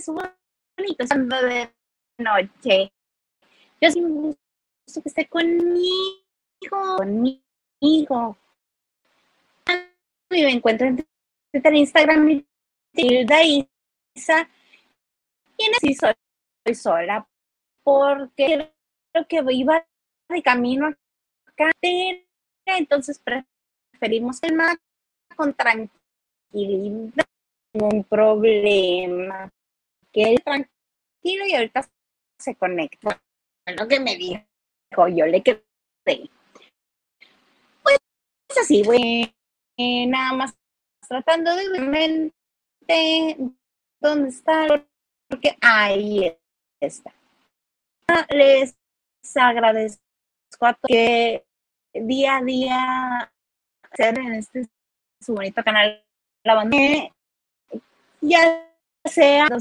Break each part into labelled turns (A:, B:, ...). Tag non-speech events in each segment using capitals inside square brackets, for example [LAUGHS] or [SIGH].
A: a su bonito sábado de noche. Yo sí me gusto que esté conmigo, conmigo. Y me encuentro en Instagram y Tilda Isa. Y en sí soy, sola porque creo que iba de camino acá. Entonces preferimos el más con tranquilidad ningún problema. Que él tranquilo y ahorita se conecta. Lo que me dijo, yo le quedé. Pues así, güey. nada más tratando de mente dónde está, porque ahí está. Les agradezco a todos que día a día hacer en este su bonito canal la banda ya sea, no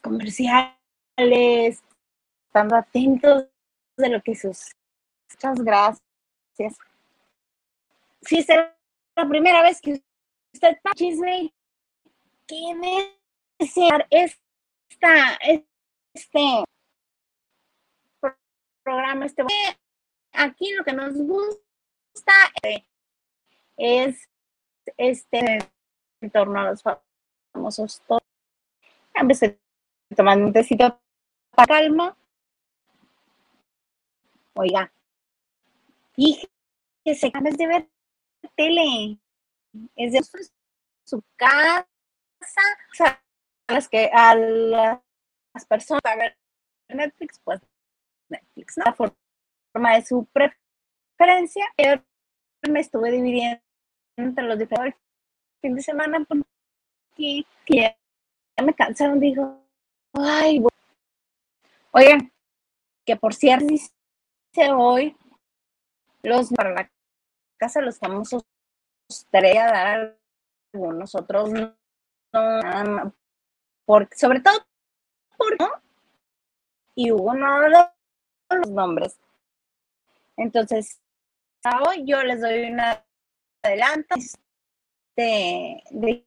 A: comerciales, estando atentos de lo que sus. Muchas gracias. Si es la primera vez que usted está chisme, que desear esta, este programa, este aquí lo que nos gusta es este en torno a los famosos toros. Empecé tomando un tecito para calma. Oiga, fíjese, ganas de ver tele. Es de su casa. O sea, las que a las personas a ver Netflix, pues Netflix, ¿no? La forma de su preferencia. Yo me estuve dividiendo entre los diferentes fin de semana porque que ya me cansaron, digo, ay, oigan, que por cierto, dice hoy los para la casa los famosos tarea dar algunos otros no, porque sobre todo por ¿no? y hubo no los nombres entonces hoy yo les doy una adelanto de, de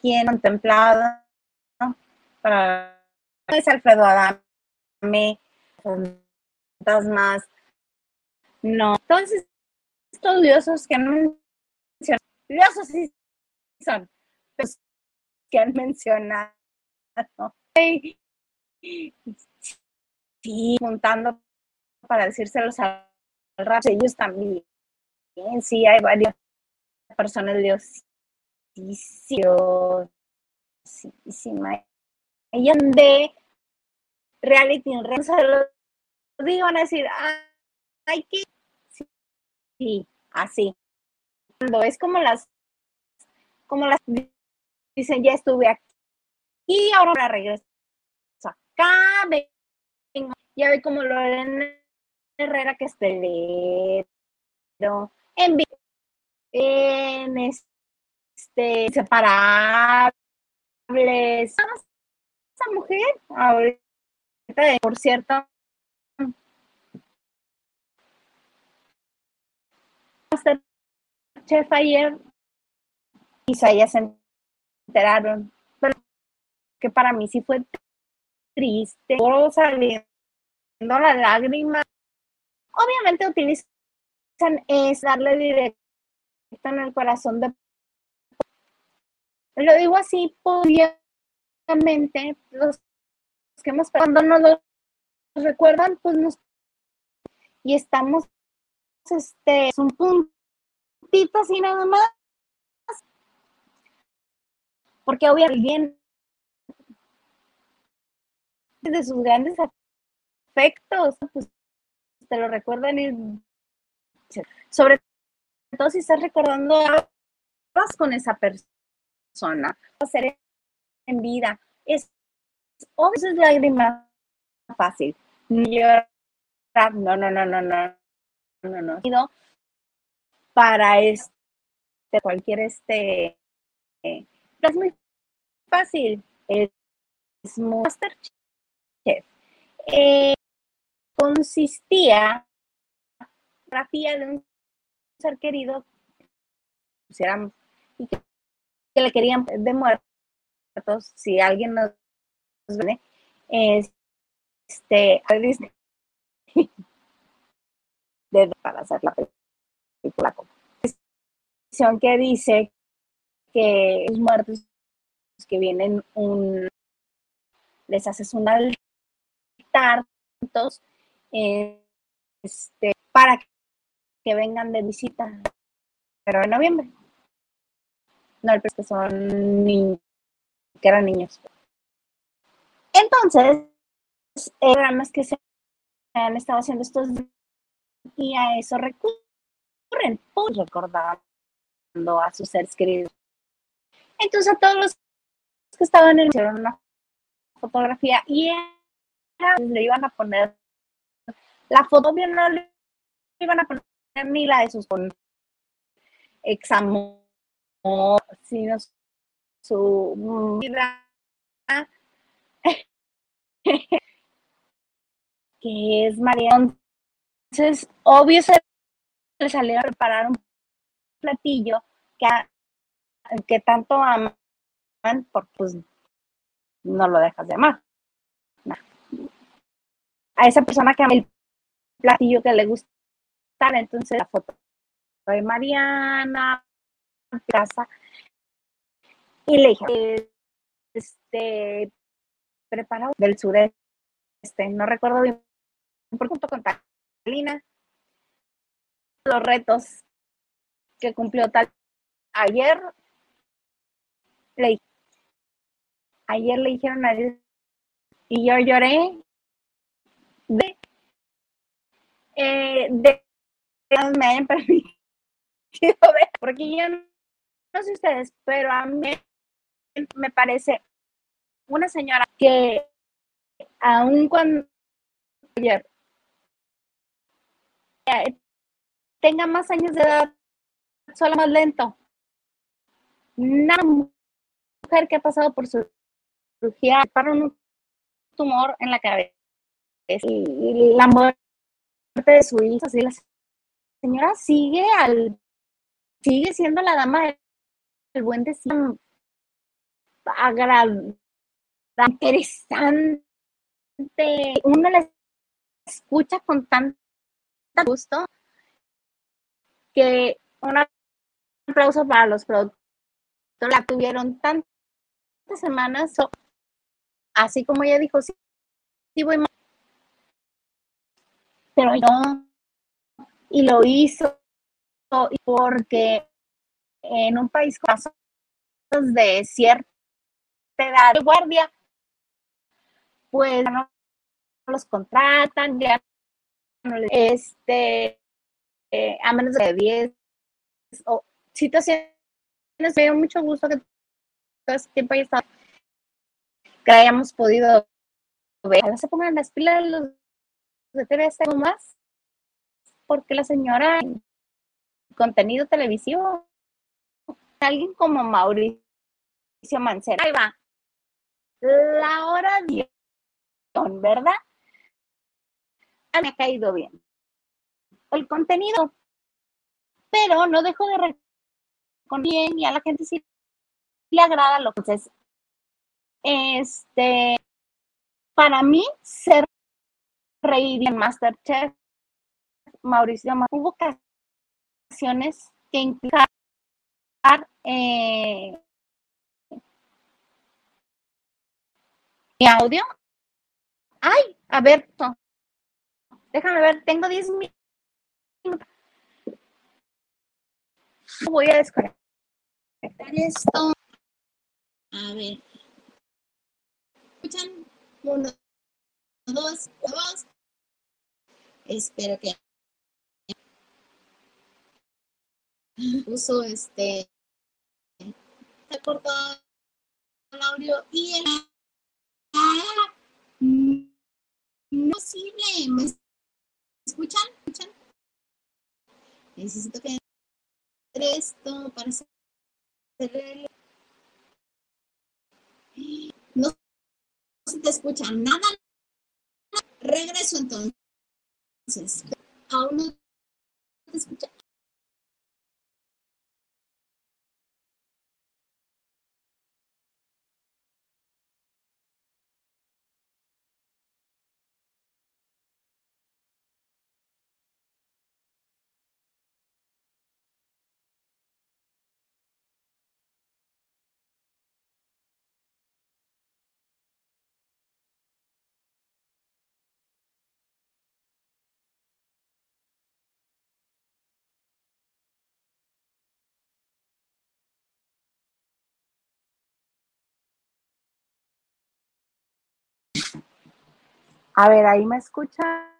A: quien contemplado para es Alfredo Adame, más no, entonces estudiosos que no estudiosos sí son, pues, que han mencionado, sí, juntando para decírselos al rato, ellos también, sí, hay varios persona diosísima. Ella de reality en lo digo, van a decir, ay, que sí, así. Cuando es como las, como las dicen, ya estuve aquí y ahora regreso acá, vengo, ya ve como lo en Herrera que es telero, en en este, inseparables. Esa mujer, ahorita, por cierto, chef ayer y ya se enteraron, pero que para mí sí fue triste, saliendo la lágrima. Obviamente utilizan es darle directo en el corazón de... Lo digo así, obviamente, los que hemos cuando no lo recuerdan, pues nos... Y estamos, este, es un puntito así nada más. Porque obviamente de sus grandes afectos, pues te lo recuerdan y sobre entonces estás recordando con esa persona, hacer en vida. Es, obvio, es lágrima fácil. Llorar, no, no, no, no, no, no, no. no. Para este, cualquier este, eh, es muy fácil. Es, es Masterchef. Eh, consistía en la de un ser querido pusiéramos y que le querían de muertos, si alguien nos ve, este, [LAUGHS] de, para hacer la película. Que dice que los muertos que vienen un les haces un altar este, para que vengan de visita pero en noviembre. No el que son niños que eran niños. Entonces programas que se han estado haciendo estos y a eso recurren pues recordando a sus seres queridos. Entonces a todos los que estaban en hicieron una fotografía y le iban a poner la foto bien no le iban a poner ni la de sus examen sino su vida [LAUGHS] que es María entonces obvio se le salió a preparar un platillo que, que tanto aman por pues no lo dejas de amar. A esa persona que ama el platillo que le gusta, entonces la foto de Mariana, casa, y le dije, este, preparado del sureste, no recuerdo bien, por junto con Talina, los retos que cumplió tal ayer, le ayer le dijeron a Dios y yo lloré de, eh, de me hayan [LAUGHS] permitido ver, porque yo no, sé ustedes, pero a mí me parece una señora que aun cuando tenga más años de edad, solo más lento. Una mujer que ha pasado por su para un tumor en la cabeza y la muerte de su hija, así la señora sigue al sigue siendo la dama del buen destino. Agradable, interesante, uno la escucha con tanto gusto que un aplauso para los productores. La tuvieron tantas semanas así como ella dijo, sí, sí voy mal. Pero no, y lo hizo porque en un país con de cierta edad de guardia, pues no los contratan, ya no les, este, eh, a menos de 10 o situaciones, me dio mucho gusto que todo ese tiempo haya estado que hayamos podido ver. Se pongan las pilas los de TV más, porque la señora contenido televisivo, alguien como Mauricio Mancera, ahí va, la hora de ¿verdad? Me ha caído bien. El contenido, pero no dejo de con bien y a la gente sí le agrada lo que es este, para mí, ser reír en Masterchef, Mauricio, hubo ocasiones que implicar eh, mi audio. Ay, a ver, déjame ver, tengo 10 minutos. Voy a desconectar esto. A ver escuchan? Uno, dos, dos. Espero que uso este se cortó el audio y el no posible me escuchan escuchan necesito que esto para hacer no se te escucha nada. Regreso entonces. Aún no te escucha A ver, ahí me escucha.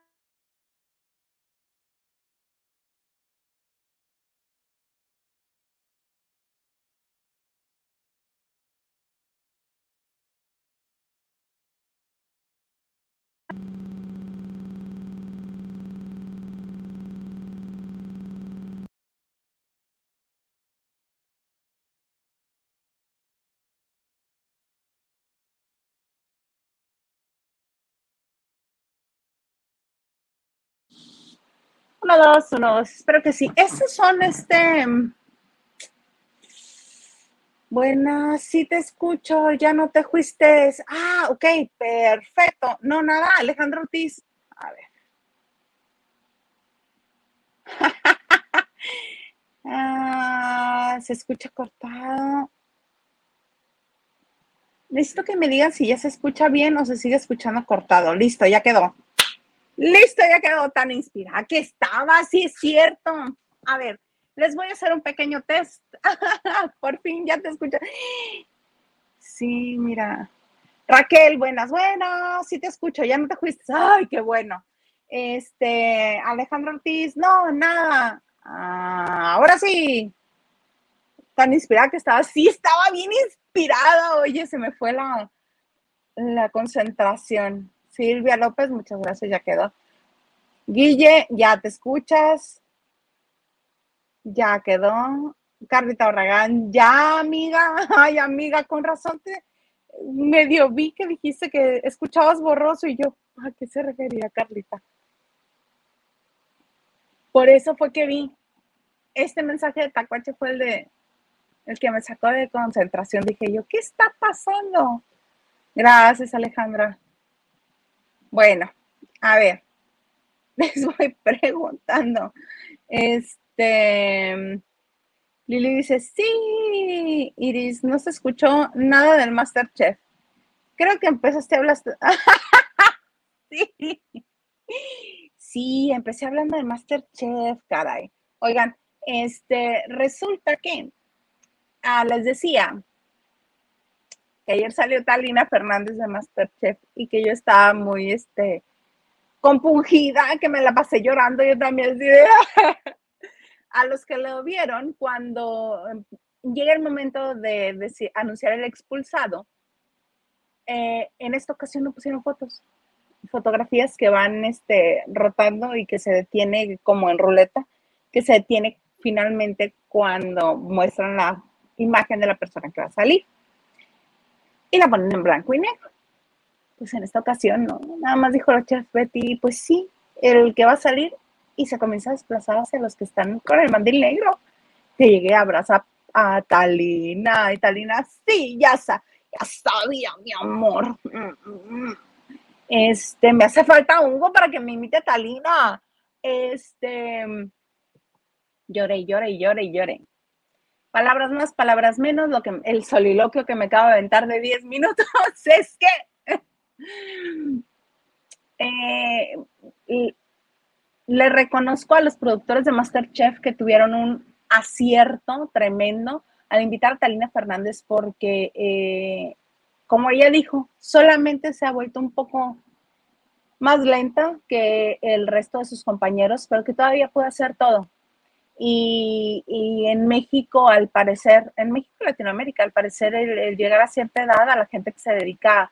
A: Uno, dos, uno, dos. Espero que sí. Estos son este. Buenas, sí te escucho, ya no te fuiste. Ah, ok, perfecto. No, nada, Alejandro Ortiz. A ver. [LAUGHS] ah, se escucha cortado. Necesito que me digan si ya se escucha bien o se sigue escuchando cortado. Listo, ya quedó. Listo, ya quedó tan inspirada que estaba, sí es cierto. A ver, les voy a hacer un pequeño test. [LAUGHS] Por fin ya te escucho. Sí, mira. Raquel, buenas, buenas, sí te escucho, ya no te fuiste. Ay, qué bueno. Este, Alejandro Ortiz, no, nada. Ah, ahora sí. Tan inspirada que estaba. Sí, estaba bien inspirada. Oye, se me fue la, la concentración. Silvia López, muchas gracias, ya quedó. Guille, ya te escuchas. Ya quedó. Carlita Barragán, ya, amiga. [LAUGHS] Ay, amiga, con razón te medio vi que dijiste que escuchabas borroso y yo, ¿a qué se refería, Carlita? Por eso fue que vi. Este mensaje de Tacuache fue el de el que me sacó de concentración. Dije yo, ¿qué está pasando? Gracias, Alejandra. Bueno, a ver, [LAUGHS] les voy preguntando. Este, Lili dice, sí, Iris, no se escuchó nada del Masterchef. Creo que empezaste a hablar. [LAUGHS] sí. Sí, empecé hablando del Masterchef, caray. Oigan, este, resulta que, ah, les decía, que ayer salió Talina Fernández de Masterchef y que yo estaba muy, este, compungida, que me la pasé llorando, yo también [LAUGHS] a los que lo vieron, cuando llega el momento de, anunciar el expulsado, eh, en esta ocasión no pusieron fotos, fotografías que van este, rotando y que se detiene como en ruleta, que se detiene finalmente cuando muestran la imagen de la persona que va a salir y la ponen en blanco y negro. Pues en esta ocasión no, nada más dijo la chef Betty, pues sí, el que va a salir y se comienza a desplazar hacia los que están con el mandil negro. Que llegué a abrazar a Talina y Talina, sí, ya, ya sabía, mi amor. Este, me hace falta Hugo para que me imite a Talina. Este, lloré, lloré, lloré, lloré palabras más, palabras menos, lo que el soliloquio que me acabo de aventar de 10 minutos [LAUGHS] es que eh, le reconozco a los productores de Masterchef que tuvieron un acierto tremendo al invitar a Talina Fernández porque, eh, como ella dijo, solamente se ha vuelto un poco más lenta que el resto de sus compañeros, pero que todavía puede hacer todo. Y, en México, al parecer, en México y Latinoamérica, al parecer, el, llegar a cierta edad a la gente que se dedica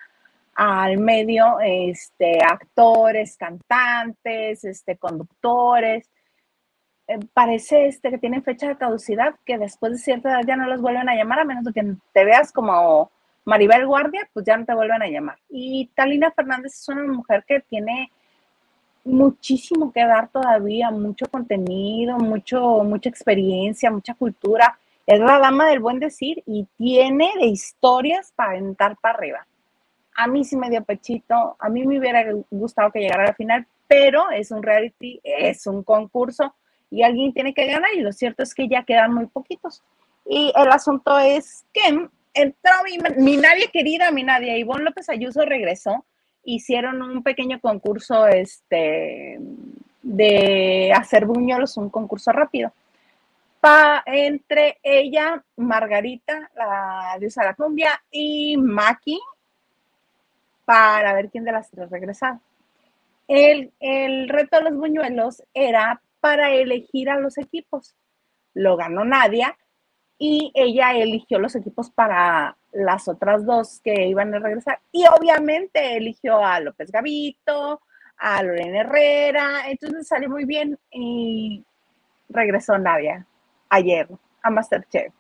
A: al medio, este, actores, cantantes, este, conductores, eh, parece este, que tienen fecha de caducidad, que después de cierta edad ya no los vuelven a llamar, a menos que te veas como Maribel Guardia, pues ya no te vuelven a llamar. Y Talina Fernández es una mujer que tiene muchísimo que dar todavía, mucho contenido, mucho, mucha experiencia, mucha cultura. Es la dama del buen decir y tiene de historias para entrar para arriba. A mí sí me dio pechito, a mí me hubiera gustado que llegara a la final, pero es un reality, es un concurso y alguien tiene que ganar y lo cierto es que ya quedan muy poquitos. Y el asunto es que entró mi, mi nadie querida, mi nadie, Ivonne López Ayuso regresó hicieron un pequeño concurso este, de hacer buñuelos, un concurso rápido. Pa, entre ella, Margarita, la diosa de la cumbia, y Maki, para ver quién de las tres regresaba. El, el reto de los buñuelos era para elegir a los equipos. Lo ganó Nadia y ella eligió los equipos para las otras dos que iban a regresar. Y obviamente eligió a López Gavito, a Lorena Herrera, entonces salió muy bien y regresó Nadia ayer a Masterchef.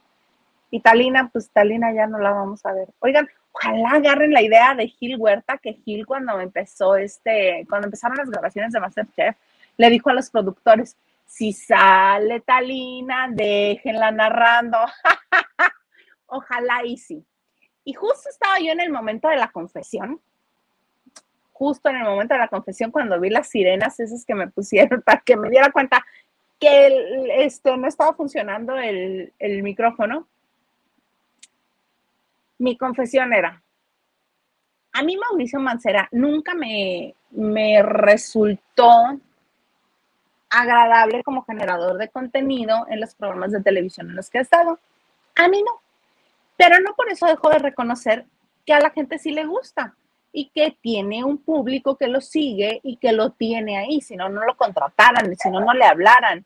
A: Y Talina, pues Talina ya no la vamos a ver. Oigan, ojalá agarren la idea de Gil Huerta, que Gil cuando empezó este, cuando empezaron las grabaciones de Masterchef, le dijo a los productores, si sale Talina, déjenla narrando. [LAUGHS] ojalá y sí. Y justo estaba yo en el momento de la confesión, justo en el momento de la confesión, cuando vi las sirenas esas que me pusieron [LAUGHS] para que me diera cuenta que este, no estaba funcionando el, el micrófono, mi confesión era, a mí Mauricio Mancera nunca me, me resultó agradable como generador de contenido en los programas de televisión en los que he estado. A mí no. Pero no por eso dejo de reconocer que a la gente sí le gusta y que tiene un público que lo sigue y que lo tiene ahí, si no, no lo contrataran, si no, no le hablaran.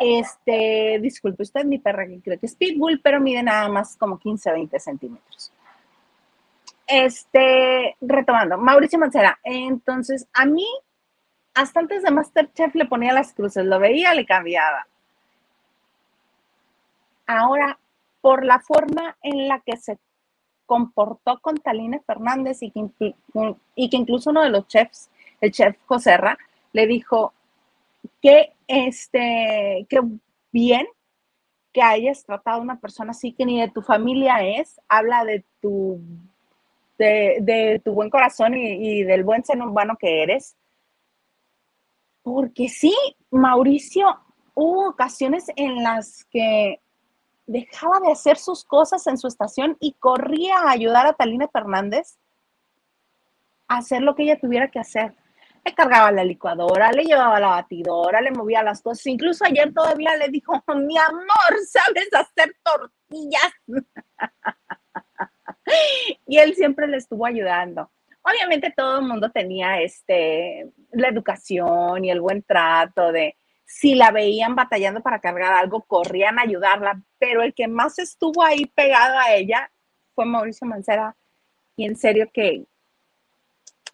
A: Este, disculpe usted, mi perra que creo que es Pitbull, pero mide nada más como 15, 20 centímetros. Este, retomando, Mauricio Mancera. Entonces, a mí, hasta antes de Masterchef le ponía las cruces, lo veía, le cambiaba. Ahora, por la forma en la que se comportó con Talina Fernández y que, y que incluso uno de los chefs, el chef Joserra, le dijo que este, que bien que hayas tratado a una persona así que ni de tu familia es, habla de tu, de, tu buen corazón y, y, del buen ser humano que eres. Porque sí, Mauricio, hubo ocasiones en las que dejaba de hacer sus cosas en su estación y corría a ayudar a Talina Fernández a hacer lo que ella tuviera que hacer le cargaba la licuadora, le llevaba la batidora, le movía las cosas. Incluso ayer todavía le dijo, mi amor, ¿sabes hacer tortillas? [LAUGHS] y él siempre le estuvo ayudando. Obviamente todo el mundo tenía este, la educación y el buen trato de si la veían batallando para cargar algo, corrían a ayudarla, pero el que más estuvo ahí pegado a ella fue Mauricio Mancera. Y en serio que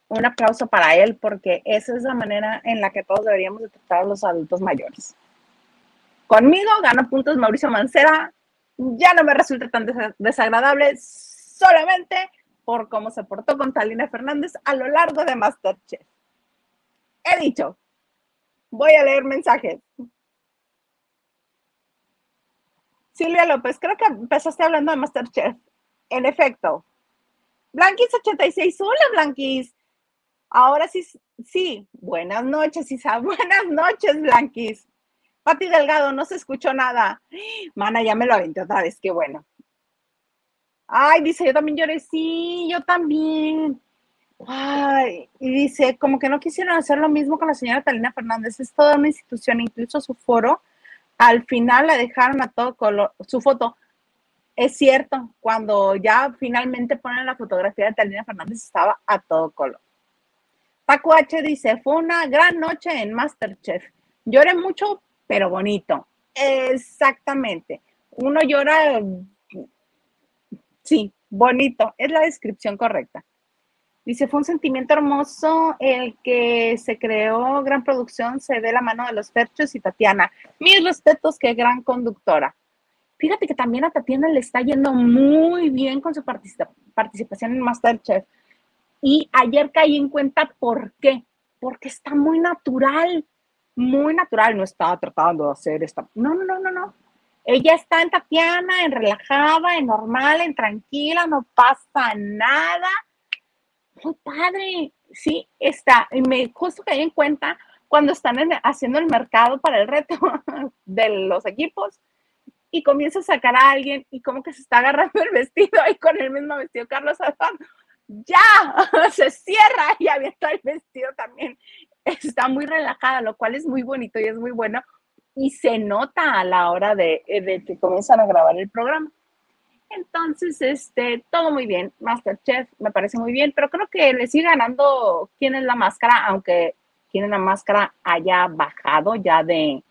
A: un aplauso para él porque esa es la manera en la que todos deberíamos de tratar a los adultos mayores. Conmigo gana puntos Mauricio Mancera, ya no me resulta tan desagradable solamente por cómo se portó con Talina Fernández a lo largo de Masterchef. He dicho, voy a leer mensajes. Silvia López, creo que empezaste hablando de Masterchef. En efecto. Blanquis86, hola Blanquis. Ahora sí, sí, buenas noches, Isa, [LAUGHS] buenas noches, Blanquis. Pati Delgado, no se escuchó nada. [GASPS] Mana, ya me lo aventé otra vez, qué bueno. Ay, dice, yo también lloré, sí, yo también. Ay, y dice, como que no quisieron hacer lo mismo con la señora Talina Fernández, es toda una institución, incluso su foro, al final la dejaron a todo color, su foto. Es cierto, cuando ya finalmente ponen la fotografía de Talina Fernández estaba a todo color. Paco H dice, fue una gran noche en Masterchef. Lloré mucho, pero bonito. Exactamente. Uno llora, sí, bonito. Es la descripción correcta. Dice, fue un sentimiento hermoso el que se creó gran producción, se ve la mano de los Ferchos y Tatiana. Mis respetos, qué gran conductora. Fíjate que también a Tatiana le está yendo muy bien con su participación en Masterchef. Y ayer caí en cuenta por qué. Porque está muy natural, muy natural. No estaba tratando de hacer esta. No, no, no, no, no. Ella está en Tatiana, en relajada, en normal, en tranquila, no pasa nada. Muy padre. Sí, está. Y me justo caí en cuenta cuando están haciendo el mercado para el reto [LAUGHS] de los equipos y comienza a sacar a alguien y como que se está agarrando el vestido y con el mismo vestido Carlos Alfano ya, [LAUGHS] se cierra y avienta el vestido también. Está muy relajada, lo cual es muy bonito y es muy bueno. Y se nota a la hora de, de que comienzan a grabar el programa. Entonces, este, todo muy bien. Masterchef me parece muy bien, pero creo que le sigue ganando quién es la máscara, aunque quién es la máscara haya bajado ya de,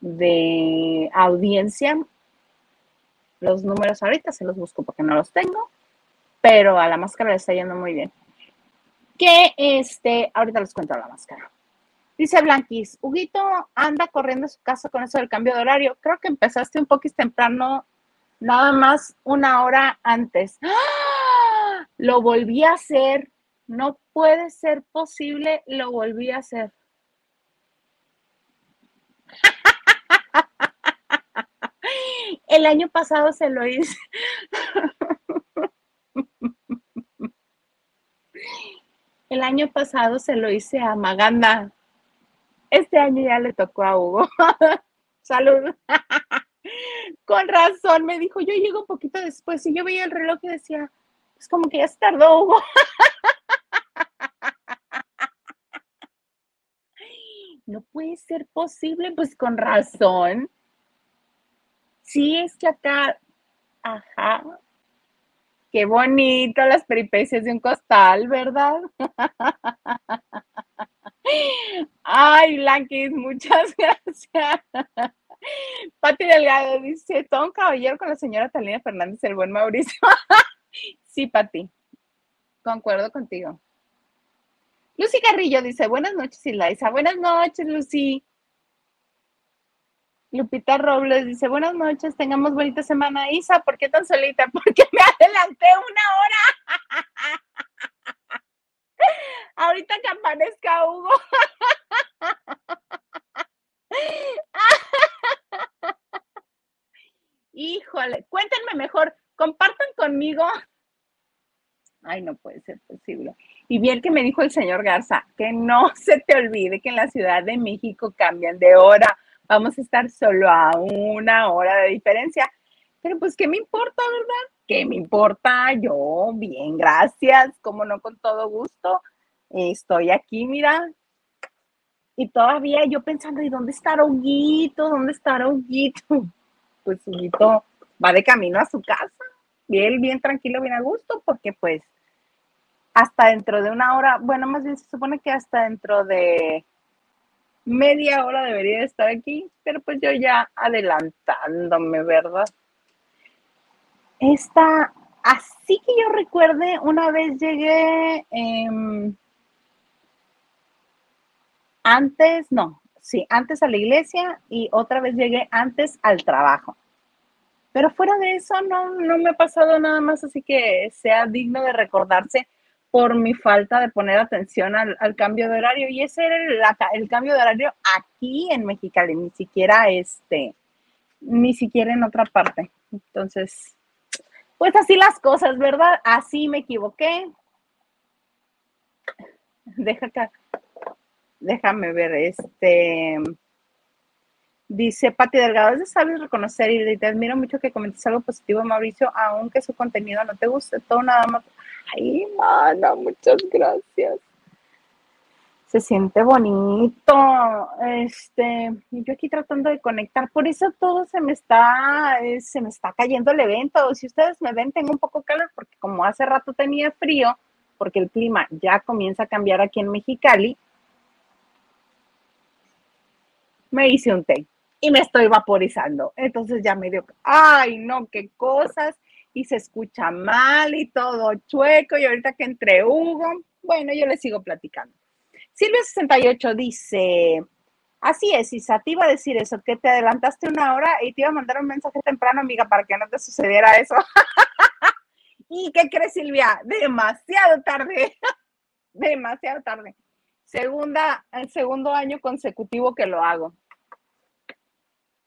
A: de audiencia. Los números ahorita se los busco porque no los tengo, pero a la máscara le está yendo muy bien. Que este, ahorita les cuento la máscara. Dice Blanquis, Huguito anda corriendo a su casa con eso del cambio de horario. Creo que empezaste un poquito temprano, nada más una hora antes. ¡Ah! Lo volví a hacer. No puede ser posible, lo volví a hacer. [LAUGHS] El año pasado se lo hice. [LAUGHS] El año pasado se lo hice a Maganda. Este año ya le tocó a Hugo. [LAUGHS] Salud. [LAUGHS] Con razón, me dijo, yo llego un poquito después y yo veía el reloj y decía, pues como que ya se tardó Hugo. [LAUGHS] No puede ser posible, pues con razón. Sí, es que acá, ajá, qué bonito las peripecias de un costal, ¿verdad? Ay, Blanquis, muchas [LAUGHS] gracias. Pati Delgado dice, todo caballero con la señora Talina Fernández, el buen Mauricio. [LAUGHS] sí, Pati, concuerdo contigo. Lucy Carrillo dice, buenas noches, Ilaisa. Buenas noches, Lucy. Lupita Robles dice, buenas noches, tengamos bonita semana. Isa, ¿por qué tan solita? [LAUGHS] Porque me adelanté una hora. Ahorita que Hugo. Híjole, cuéntenme mejor, compartan conmigo. Ay, no puede ser posible. Y bien que me dijo el señor Garza, que no se te olvide que en la Ciudad de México cambian de hora vamos a estar solo a una hora de diferencia. Pero pues, ¿qué me importa, verdad? ¿Qué me importa? Yo, bien, gracias, como no, con todo gusto. Estoy aquí, mira. Y todavía yo pensando, ¿y dónde está Huguito? ¿Dónde está Huguito? [LAUGHS] Pues Huguito va de camino a su casa. Bien, bien tranquilo, bien a gusto, porque pues hasta dentro de una hora, bueno, más bien se supone que hasta dentro de media hora debería estar aquí, pero pues yo ya adelantándome, ¿verdad? Esta, así que yo recuerde, una vez llegué em, antes, no, sí, antes a la iglesia y otra vez llegué antes al trabajo. Pero fuera de eso, no, no me ha pasado nada más, así que sea digno de recordarse por mi falta de poner atención al, cambio de horario. Y ese era el, cambio de horario aquí en Mexicali, ni siquiera este, ni siquiera en otra parte. Entonces, pues así las cosas, ¿verdad? Así me equivoqué. Deja acá. Déjame ver, este. Dice Pati Delgado, es de sabes reconocer y te admiro mucho que comentes algo positivo, Mauricio, aunque su contenido no te guste, todo nada más Ay, mana, muchas gracias. Se siente bonito. Este, yo aquí tratando de conectar, por eso todo se me está, eh, se me está cayendo el evento. Si ustedes me ven, tengo un poco calor porque como hace rato tenía frío, porque el clima ya comienza a cambiar aquí en Mexicali, me hice un té y me estoy vaporizando. Entonces ya me dio, ay, no, qué cosas y se escucha mal y todo chueco y ahorita que entre Hugo, bueno, yo le sigo platicando. Silvia68 dice, así es, Isa, te iba a decir eso, que te adelantaste una hora y te iba a mandar un mensaje temprano, amiga, para que no te sucediera eso. [LAUGHS] ¿Y qué crees, Silvia? Demasiado tarde, [LAUGHS] demasiado tarde. Segunda, el segundo año consecutivo que lo hago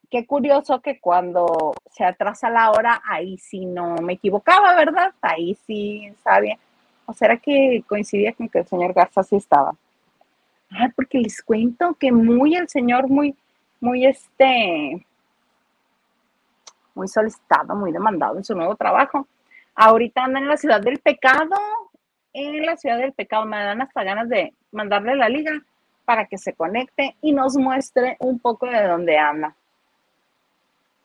A: qué curioso que cuando se atrasa la hora, ahí sí no me equivocaba, ¿verdad? Ahí sí sabía. ¿O será que coincidía con que el señor Garza sí estaba? Ah, porque les cuento que muy el señor, muy, muy este, muy solicitado, muy demandado en su nuevo trabajo. Ahorita anda en la ciudad del pecado, en la ciudad del pecado. Me dan hasta ganas de mandarle la liga para que se conecte y nos muestre un poco de dónde anda.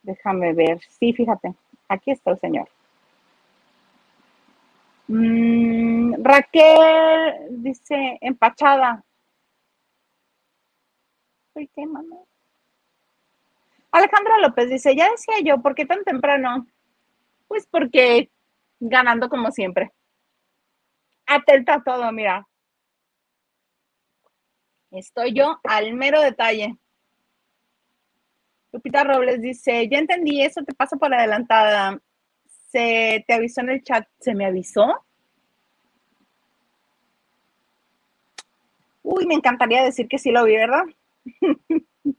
A: Déjame ver. Sí, fíjate, aquí está el señor. Mm, Raquel dice empachada. qué, Alejandra López dice, ya decía yo, ¿por qué tan temprano? Pues porque ganando como siempre. Atenta todo, mira. Estoy yo al mero detalle. Lupita Robles dice, ya entendí, eso te pasa por adelantada. Se te avisó en el chat, ¿se me avisó? Uy, me encantaría decir que sí lo vi, ¿verdad? [LAUGHS]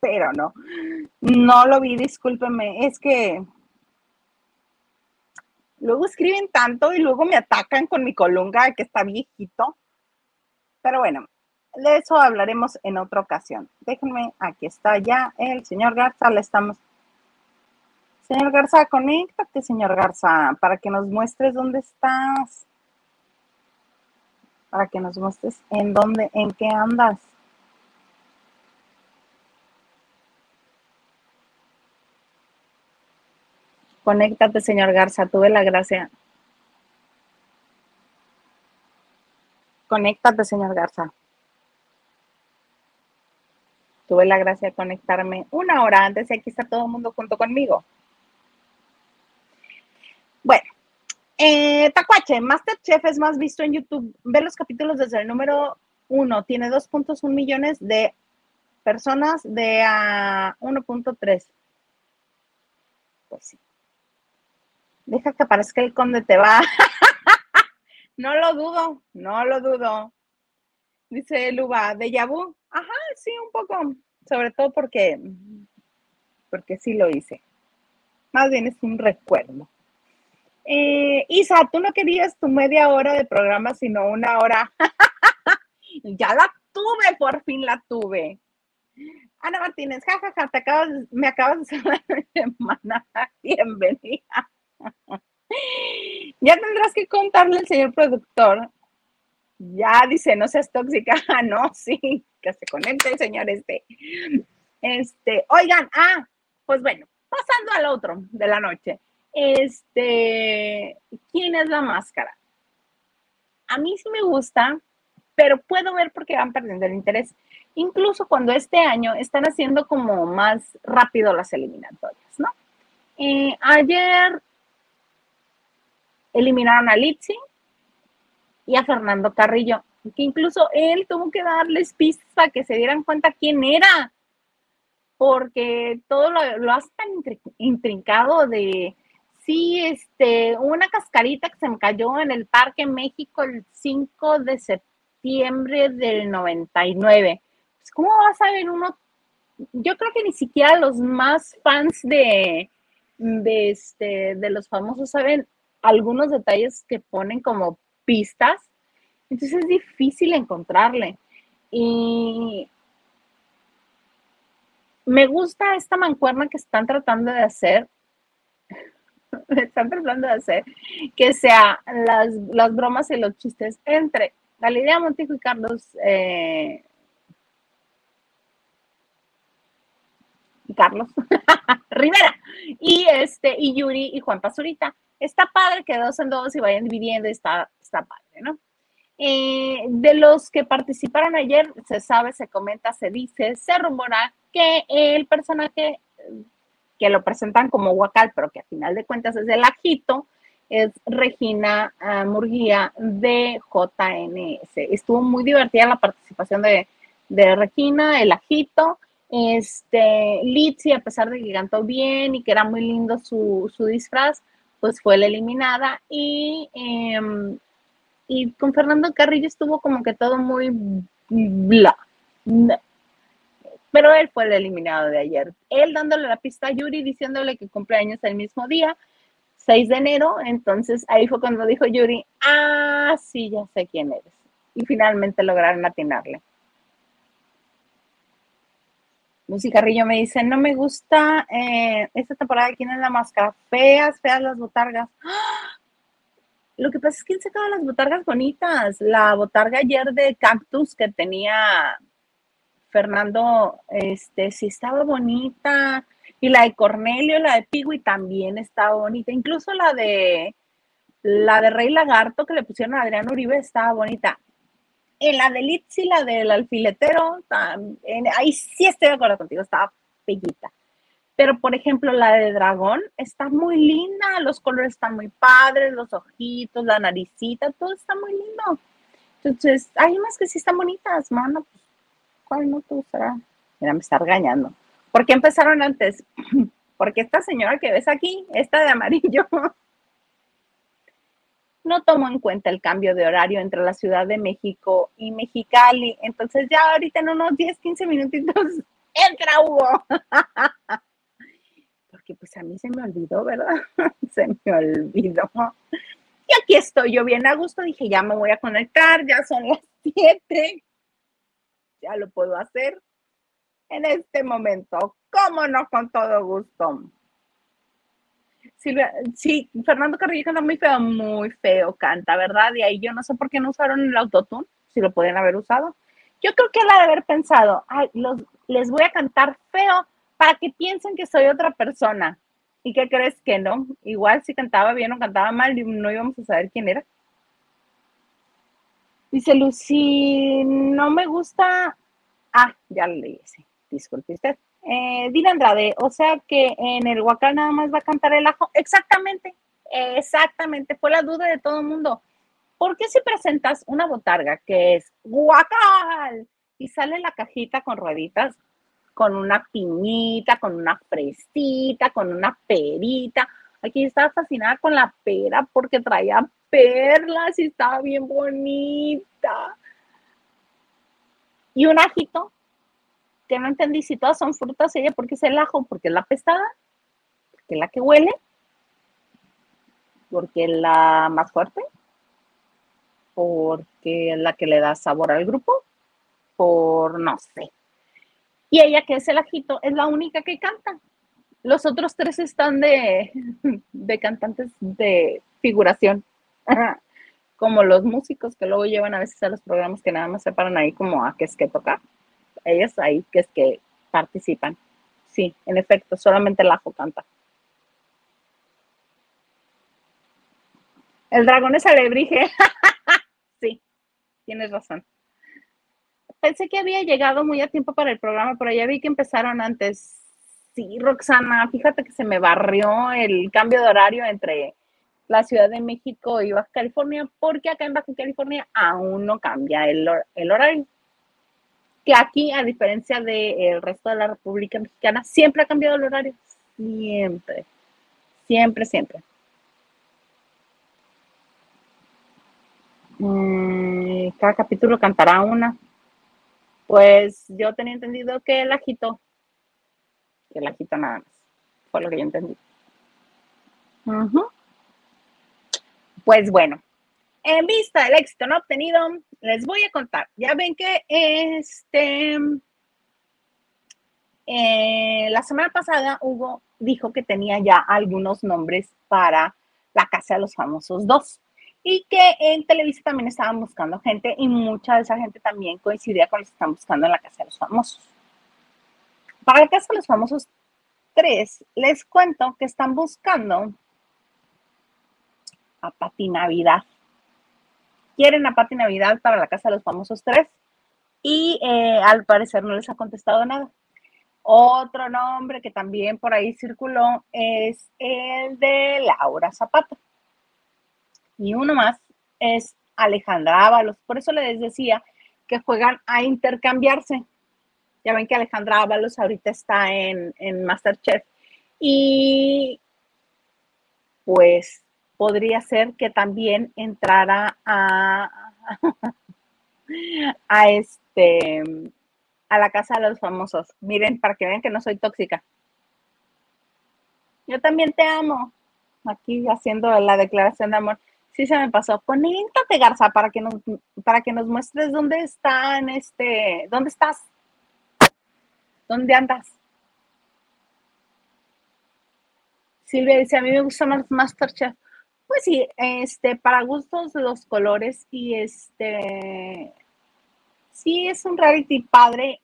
A: Pero no, no lo vi, discúlpeme. Es que luego escriben tanto y luego me atacan con mi colunga que está viejito. Pero bueno, de eso hablaremos en otra ocasión. Déjenme, aquí está ya el señor Garza, le estamos... Señor Garza, conéctate, señor Garza, para que nos muestres dónde estás. Para que nos muestres en dónde, en qué andas. Conéctate, señor Garza, tuve la gracia. Conéctate, señor Garza tuve la gracia de conectarme una hora antes y aquí está todo el mundo junto conmigo. Bueno, eh, Tacuache, Masterchef es más visto en YouTube. Ve los capítulos desde el número uno. Tiene 2.1 millones de personas de a 1.3. Pues sí. Deja que aparezca el conde te va. [LAUGHS] no lo dudo, no lo dudo. Dice Luba, de Yabu. Ajá, sí, un poco. Sobre todo porque, porque sí lo hice. Más bien es un recuerdo. Eh, Isa, tú no querías tu media hora de programa, sino una hora. [LAUGHS] ya la tuve, por fin la tuve. Ana Martínez, jajaja, te acabas, me acabas de hacer la [LAUGHS] semana. Bienvenida. [LAUGHS] ya tendrás que contarle al señor productor. Ya dice, no seas tóxica. [LAUGHS] no, sí que se conecte, señor este. Este, oigan, ah, pues bueno, pasando al otro de la noche. Este, ¿quién es la máscara? A mí sí me gusta, pero puedo ver por qué van perdiendo el interés. Incluso cuando este año están haciendo como más rápido las eliminatorias, ¿no? Eh, ayer eliminaron a Litsi y a Fernando Carrillo que incluso él tuvo que darles pistas para que se dieran cuenta quién era, porque todo lo, lo hace tan intrincado de, sí, este, una cascarita que se me cayó en el Parque México el 5 de septiembre del 99. Pues, ¿Cómo vas a ver uno? Yo creo que ni siquiera los más fans de, de, este, de los famosos saben algunos detalles que ponen como pistas entonces es difícil encontrarle. Y me gusta esta mancuerna que están tratando de hacer. [LAUGHS] están tratando de hacer que sea las, bromas y los chistes entre Galilea Montijo y Carlos eh, y Carlos [LAUGHS] Rivera y este y Yuri y Juan Pazurita. Está padre que dos en dos y vayan dividiendo, está, padre, ¿no? Eh, de los que participaron ayer, se sabe, se comenta, se dice, se rumora que el personaje que lo presentan como Huacal, pero que a final de cuentas es el ajito, es Regina uh, Murguía de JNS. Estuvo muy divertida la participación de, Regina, el ajito. Este, Litsi, a pesar de que cantó bien y que era muy lindo su, disfraz, pues fue la eliminada. Y em, y con Fernando Carrillo estuvo como que todo muy bla. Pero él fue el eliminado de ayer. Él dándole la pista a Yuri, diciéndole que cumpleaños el mismo día, 6 de enero. Entonces ahí fue cuando dijo Yuri, ah, sí, ya sé quién eres. Y finalmente lograron atinarle. Lucy Carrillo me dice, no me gusta eh, esta temporada quién es la máscara. Feas, feas las botargas. ¡Ah! Lo que pasa es que él sacaba las botargas bonitas. La botarga ayer de cactus que tenía Fernando, este, sí estaba bonita. Y la de Cornelio, la de Pigui también estaba bonita. Incluso la de La de Rey Lagarto que le pusieron a Adrián Uribe estaba bonita. En la de Litsi, la del alfiletero, ahí sí estoy de acuerdo contigo, estaba bellita. Pero, por ejemplo, la de dragón está muy linda, los colores están muy padres, los ojitos, la naricita, todo está muy lindo. Entonces, hay unas que sí están bonitas, mano. Pues, ¿Cuál no te gustará? Mira, me está regañando. ¿Por qué empezaron antes? [CLEARS THROAT] Porque esta señora que ves aquí, esta de amarillo, [LAUGHS] no tomó en cuenta el cambio de horario entre la Ciudad de México y Mexicali. Entonces ya ahorita en unos 10, 15 minutitos [LAUGHS] entra Hugo. [LAUGHS] Porque pues a mí se me olvidó, ¿verdad? [LAUGHS] se me olvidó. Y aquí estoy yo bien a gusto. Dije, ya me voy a conectar, ya son las [LAUGHS] 7. Ya lo puedo hacer en este momento. ¿Cómo no? Con todo gusto. Silvia, sí, Fernando Carrillo canta muy feo, muy feo canta, ¿verdad? Y ahí yo no sé por qué no usaron el autotune, si lo podían haber usado. Yo creo que él ha de haber pensado, ay, los, les voy a cantar feo para que piensen que soy otra persona. ¿Y qué crees que no? Igual si cantaba bien o cantaba mal, no íbamos a saber quién era. Dice Lucy, no me gusta. Ah, ya lo leí ese. Disculpe usted. Eh, Dina Andrade, o sea que en el Huacal nada más va a cantar el ajo. Exactamente, exactamente. Fue la duda de todo el mundo. ¿Por qué si presentas una botarga que es Huacal y sale la cajita con rueditas, con una piñita, con una fresita, con una perita? Aquí estaba fascinada con la pera porque traía perlas y estaba bien bonita. Y un ajito que no entendí si todas son frutas, ella porque es el ajo, porque es la pestada, porque es la que huele, porque es la más fuerte, porque es la que le da sabor al grupo, por no sé. Y ella, que es el ajito, es la única que canta. Los otros tres están de, [LAUGHS] de cantantes de figuración, como los músicos que luego llevan a veces a los programas que nada más se paran ahí como a qué es que tocar ellas ahí que es que participan. Sí, en efecto, solamente el ajo canta. El dragón es alebrije. [LAUGHS] sí, tienes razón. Pensé que había llegado muy a tiempo para el programa, pero ya vi que empezaron antes. Sí, Roxana, fíjate que se me barrió el cambio de horario entre la Ciudad de México y Baja California, porque acá en Baja California aún no cambia el, el horario que aquí, a diferencia del resto de la República Mexicana, siempre ha cambiado el horario. Siempre. Siempre, siempre. Mm, cada capítulo cantará una. Pues yo tenía entendido que el ajito, que el ajito nada más. Fue lo que yo entendí. Pues bueno, en vista del éxito no obtenido, les voy a contar. Ya ven que este eh, la semana pasada Hugo dijo que tenía ya algunos nombres para la Casa de los Famosos 2 y que en Televisa también estaban buscando gente y mucha de esa gente también coincidía con los que están buscando en la Casa de los Famosos. Para la Casa de los Famosos 3, les cuento que están buscando a Pati Navidad quieren a Pati Navidad para la Casa de los Famosos tres y eh, al parecer no les ha contestado nada. Otro nombre que también por ahí circuló es el de Laura Zapata. Y uno más es Alejandra Ábalos. Por eso les decía que juegan a intercambiarse. Ya ven que Alejandra Ábalos ahorita está en, Masterchef. Y pues podría ser que también entrara [LAUGHS] a este a la casa de los famosos. Miren, para que vean que no soy tóxica. Yo también te amo. Aquí haciendo la declaración de amor. Sí se me pasó. Conéctate, Garza, para que nos, para que nos muestres dónde están, este, dónde estás. ¿Dónde andas? Silvia dice, a mí me gusta más Masterchef. Pues sí, este, para gustos de los colores y este, sí es un reality padre,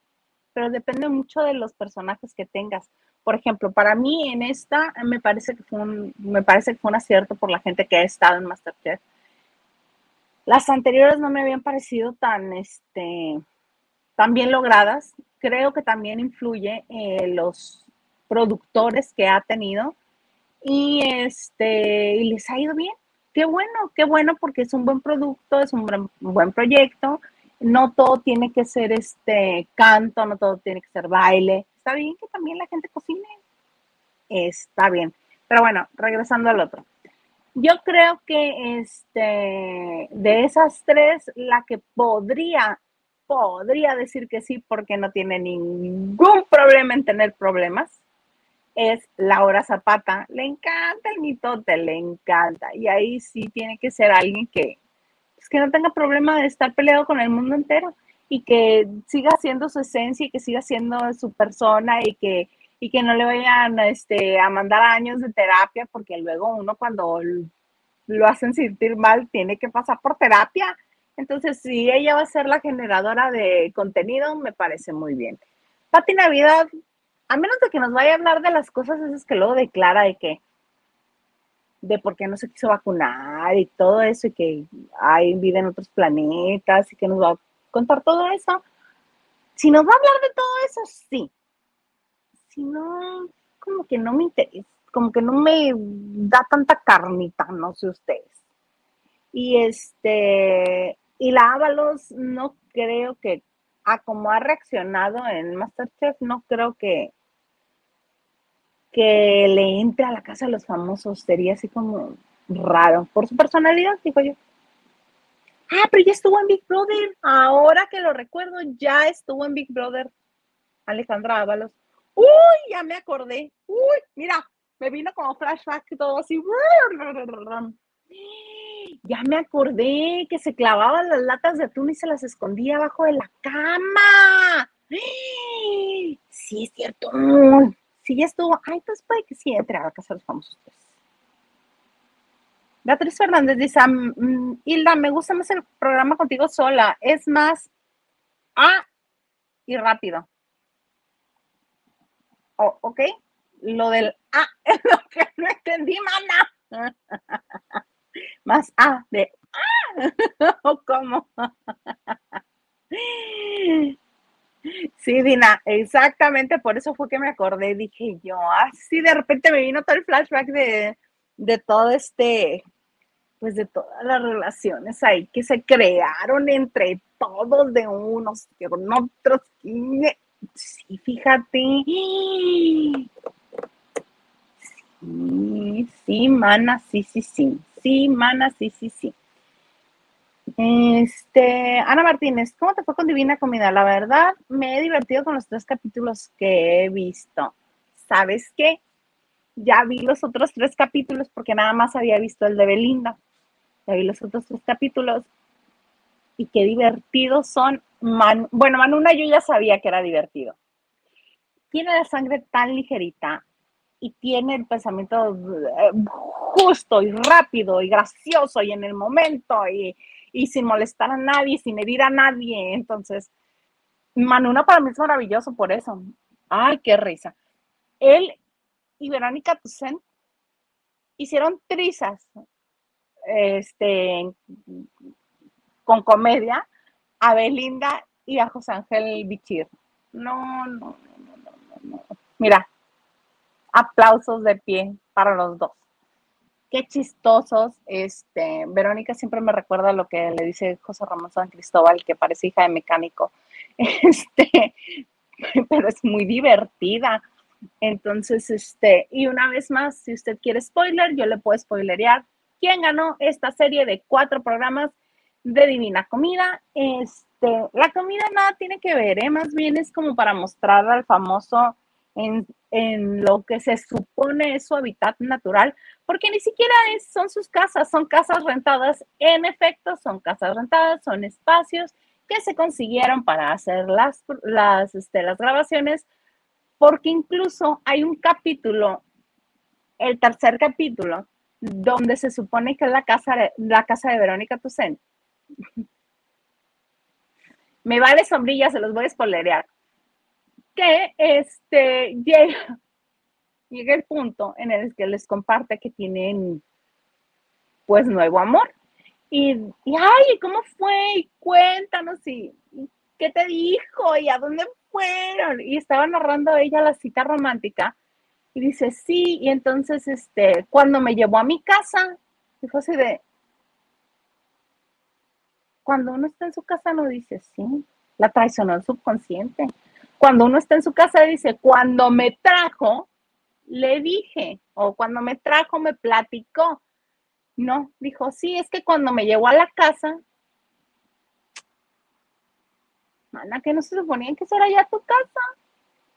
A: pero depende mucho de los personajes que tengas, por ejemplo, para mí en esta me parece que fue un, me parece que fue un acierto por la gente que ha estado en Masterchef. Las anteriores no me habían parecido tan, este, tan bien logradas. Creo que también influye eh, los productores que ha tenido y este y les ha ido bien. Qué bueno, qué bueno porque es un buen producto, es un buen, un buen proyecto. No todo tiene que ser este canto, no todo tiene que ser baile está bien que también la gente cocine. Está bien. Pero bueno, regresando al otro. Yo creo que este, de esas tres, la que podría, podría decir que sí, porque no tiene ningún problema en tener problemas, es Laura Zapata. Le encanta el mitote, le encanta. Y ahí sí tiene que ser alguien que, pues, que no tenga problema de estar peleado con el mundo entero y que siga siendo su esencia y que siga siendo su persona y que, y que no le vayan este, a mandar años de terapia, porque luego uno cuando lo hacen sentir mal tiene que pasar por terapia. Entonces, si ella va a ser la generadora de contenido, me parece muy bien. Pati Navidad, a menos de que nos vaya a hablar de las cosas esas que luego declara de que de por qué no se quiso vacunar y todo eso y que hay vida en otros planetas y que nos va a contar todo eso. Si nos va a hablar de todo eso, sí. Si no, como que no me interesa, como que no me da tanta carnita, no sé ustedes. Y este, y la Ábalos no creo que, a como ha reaccionado en Masterchef, no creo que, que le entre a la casa de los famosos. Sería así como raro. Por su personalidad, digo yo. Ah, pero ya estuvo en Big Brother. Ahora que lo recuerdo, ya estuvo en Big Brother. Alejandra Ábalos. Uy, ya me acordé. Uy, mira, me vino como flashback todo así. Ya me acordé que se clavaban las latas de atún y se las escondía abajo de la cama. Sí, es cierto. Sí, ya estuvo. Ay, pues puede que sí entre a casa de los famosos. Beatriz Fernández dice, mm, Hilda, me gusta más el programa contigo sola, es más A y rápido. Oh, ok, lo del A [LAUGHS] es lo que no entendí, mana. [LAUGHS] más A de A, [LAUGHS] o cómo. Sí, Dina, exactamente por eso fue que me acordé, dije yo, así de repente me vino todo el flashback de, de todo este, pues de todas las relaciones ahí que se crearon entre todos de unos con otros. Sí, fíjate. Sí, sí, mana, sí, sí, sí. Sí, mana, sí, sí, sí. Este, Ana Martínez, ¿cómo te fue con Divina Comida? La verdad, me he divertido con los tres capítulos que he visto. ¿Sabes qué? ya vi los otros tres capítulos porque nada más había visto el de Belinda. Ya vi los otros tres capítulos y qué divertidos son. bueno, Manuna yo ya sabía que era divertido. Tiene la sangre tan ligerita y tiene el pensamiento eh, justo y rápido y gracioso y en el momento y, y sin molestar a nadie, sin herir a nadie. Entonces, Manuna para mí es maravilloso por eso. Ay, qué risa. Él y Verónica Tucen hicieron trizas este, con comedia a Belinda y a José Ángel Bichir. No, no, no, no, no, Mira, aplausos de pie para los dos. Qué chistosos. Este, Verónica siempre me recuerda lo que le dice José Ramón San Cristóbal, que parece hija de mecánico. [LAUGHS] Este, pero es muy divertida. Entonces, este, y una vez más, si usted quiere spoiler, yo le puedo spoilerear quién ganó esta serie de cuatro programas de Divina Comida. Este, la comida nada tiene que ver, ¿eh? más bien es como para mostrar al famoso en, lo que se supone es su hábitat natural, porque ni siquiera es, son sus casas, son casas rentadas, en efecto, son casas rentadas, son espacios que se consiguieron para hacer las, las, este, las grabaciones porque incluso hay un capítulo, el tercer capítulo, donde se supone que es la casa la casa de Verónica Tucent. [LAUGHS] Me vale sombrilla, se los voy a spoilerear. Que este llega, [LAUGHS] llega el punto en el que les comparte que tienen pues nuevo amor. Y, y ay, ¿cómo fue? Y cuéntanos, y, ¿qué te dijo? ¿Y a dónde fueron? Y estaba narrando ella la cita romántica. Y dice, sí, y entonces, este, cuando me llevó a mi casa, dijo así de, cuando uno está en su casa no dice, sí, la traicionó el subconsciente. Cuando uno está en su casa dice, cuando me trajo, le dije, o cuando me trajo, me platicó. No, dijo, sí, es que cuando me llevó a la casa, mana, que no se suponía que era ya tu casa.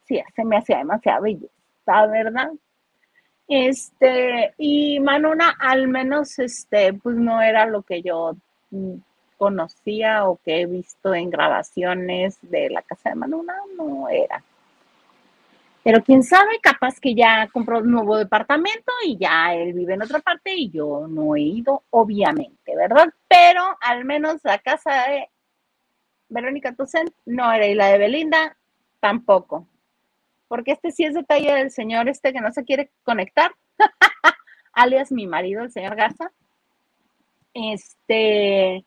A: Sí, se me hacía demasiada belleza, ¿verdad? Este, y Manuna al menos, este, pues no era lo que yo mm, conocía o que he visto en grabaciones de la casa de Manuna, no era. Pero quién sabe, capaz que ya compró un nuevo departamento y ya él vive en otra parte y yo no he ido, obviamente, ¿verdad? Pero al menos la casa de Verónica Toussaint no era y la de Belinda tampoco. Porque este sí es detalle del señor este que no se quiere conectar, [LAUGHS] alias mi marido, el señor Garza. Este,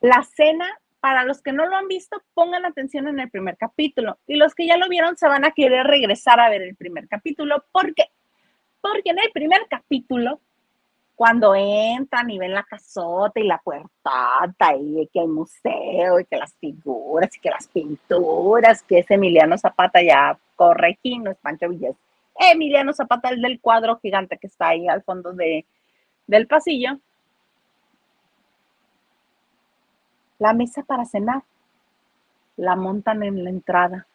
A: la cena, para los que no lo han visto, pongan atención en el primer capítulo. Y los que ya lo vieron se van a querer regresar a ver el primer capítulo. ¿Por qué? Porque en el primer capítulo, cuando entran y ven la casota y la puertata y que hay museo y que las figuras y que las pinturas, que es Emiliano Zapata ya corregí, no es Pancho Villas. Emiliano Zapata, el del cuadro gigante que está ahí al fondo de, del pasillo La mesa para cenar la montan en la entrada.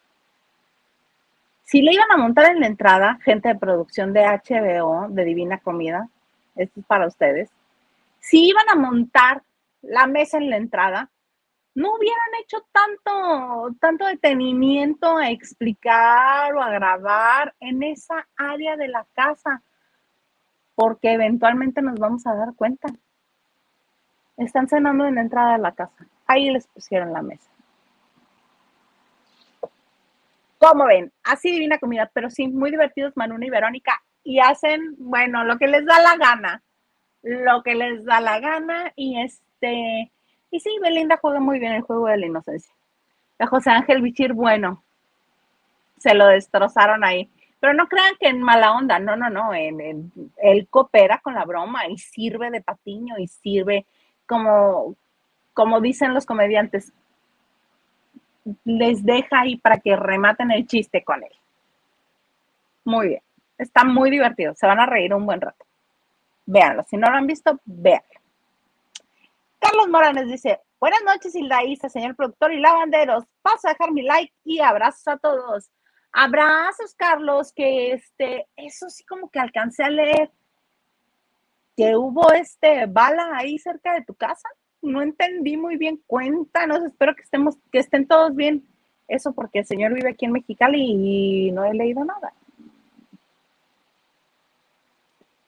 A: Si le iban a montar en la entrada, gente de producción de HBO, de Divina Comida, esto es para ustedes, si iban a montar la mesa en la entrada, no hubieran hecho tanto, tanto detenimiento a explicar o a grabar en esa área de la casa, porque eventualmente nos vamos a dar cuenta. Están cenando en la entrada de la casa. Ahí les pusieron la mesa. Como ven, así divina comida, pero sí, muy divertidos Manuna y Verónica. Y hacen, bueno, lo que les da la gana. Lo que les da la gana. Y este, y sí, Belinda juega muy bien el juego de la inocencia. De José Ángel Bichir, bueno, se lo destrozaron ahí. Pero no crean que en mala onda, no, no, no. Él coopera con la broma y sirve de patiño y sirve como, como dicen los comediantes, les deja ahí para que rematen el chiste con él. Muy bien. Está muy divertido. Se van a reír un buen rato. Véanlo. Si no lo han visto, véanlo. Carlos Morales dice, buenas noches, Hilda señor productor y lavanderos. Paso a dejar mi like y abrazos a todos. Abrazos, Carlos, que este, eso sí como que alcancé a leer que hubo este bala ahí cerca de tu casa no entendí muy bien. Cuéntanos, espero que estemos, que estén todos bien. Eso porque el señor vive aquí en Mexicali y no he leído nada.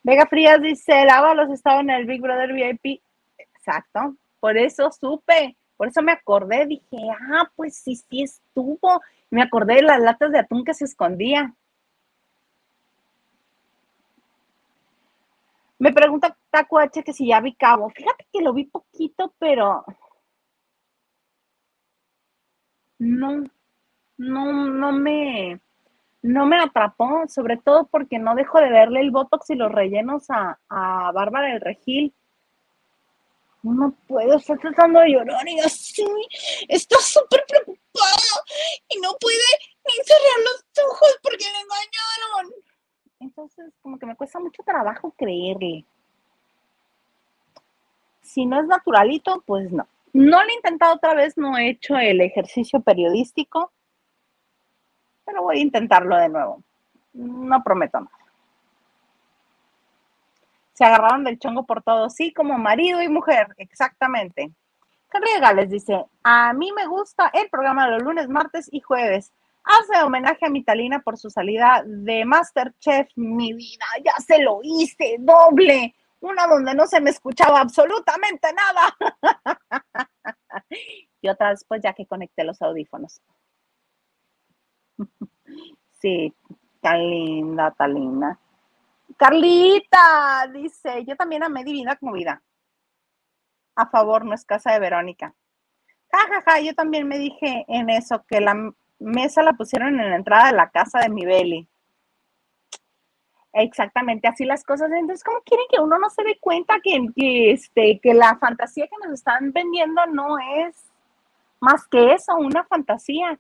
A: Vega Frías dice, el Ábalos estaba en el Big Brother VIP. Exacto, por eso supe, por eso me acordé, dije, ah, pues sí, sí estuvo. Me acordé de las latas de atún que se escondía. Me pregunta Taco H que si ya vi Cabo. Fíjate que lo vi poquito, pero no, no, no me, no me atrapó, sobre todo porque no dejo de verle el botox y los rellenos a, a Bárbara del Regil. No puedo, estar tratando de llorar y así, está súper preocupada y no puede ni cerrar los ojos porque le engañaron. Entonces, como que me cuesta mucho trabajo creerle. Si no es naturalito, pues no. No lo he intentado otra vez, no he hecho el ejercicio periodístico, pero voy a intentarlo de nuevo. No prometo nada. Se agarraron del chongo por todo, sí, como marido y mujer, exactamente. Carriega les dice, a mí me gusta el programa los lunes, martes y jueves hace homenaje a Mitalina por su salida de Masterchef. Mi vida, ya se lo hice, doble. Una donde no se me escuchaba absolutamente nada. [LAUGHS] y otra después ya que conecté los audífonos. [LAUGHS] sí, Tan linda, tan linda. Carlita dice, yo también amé Divina como vida. A favor, no es casa de Verónica. Ja, ja, ja, yo también me dije en eso, que la mesa la pusieron en la entrada de la casa de mi Beli. Exactamente, así las cosas. Entonces, ¿cómo quieren que uno no se dé cuenta que, que, este, que la fantasía que nos están vendiendo no es más que eso, una fantasía?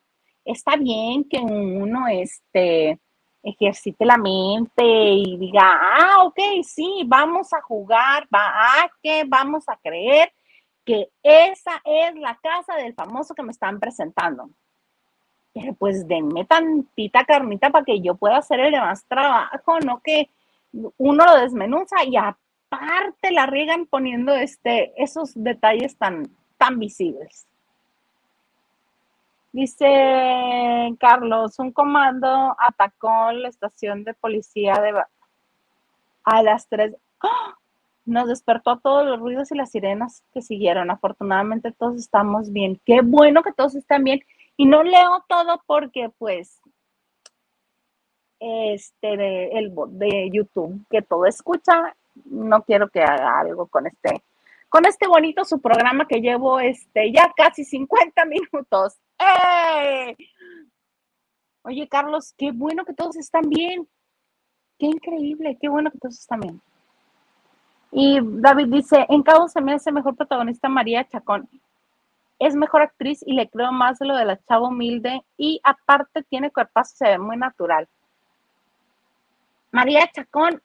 A: Está bien que uno este, ejercite la mente y diga, ah, ok, sí, vamos a jugar, va, ah, que vamos a creer que esa es la casa del famoso que me están presentando. Pero pues denme tantita carnita para que yo pueda hacer el demás trabajo, no que uno lo desmenuza y aparte la riegan poniendo este, esos detalles tan, tan visibles. Dice Carlos, un comando atacó la estación de policía de a las 3. ¡Ah! Nos despertó todos los ruidos y las sirenas que siguieron. Afortunadamente todos estamos bien. Qué bueno que todos están bien. Y no leo todo porque pues este el bot de YouTube que todo escucha, no quiero que haga algo con este con este bonito su programa que llevo este ya casi 50 [LAUGHS] minutos. ¡Eh! Oye, Carlos, qué bueno que todos están bien. Qué increíble, qué bueno que todos están bien. Y David dice, en Cabo se me hace mejor protagonista María Chacón. Es mejor actriz y le creo más lo de la chava humilde y aparte tiene cuerpazo, se ve muy natural. María Chacón,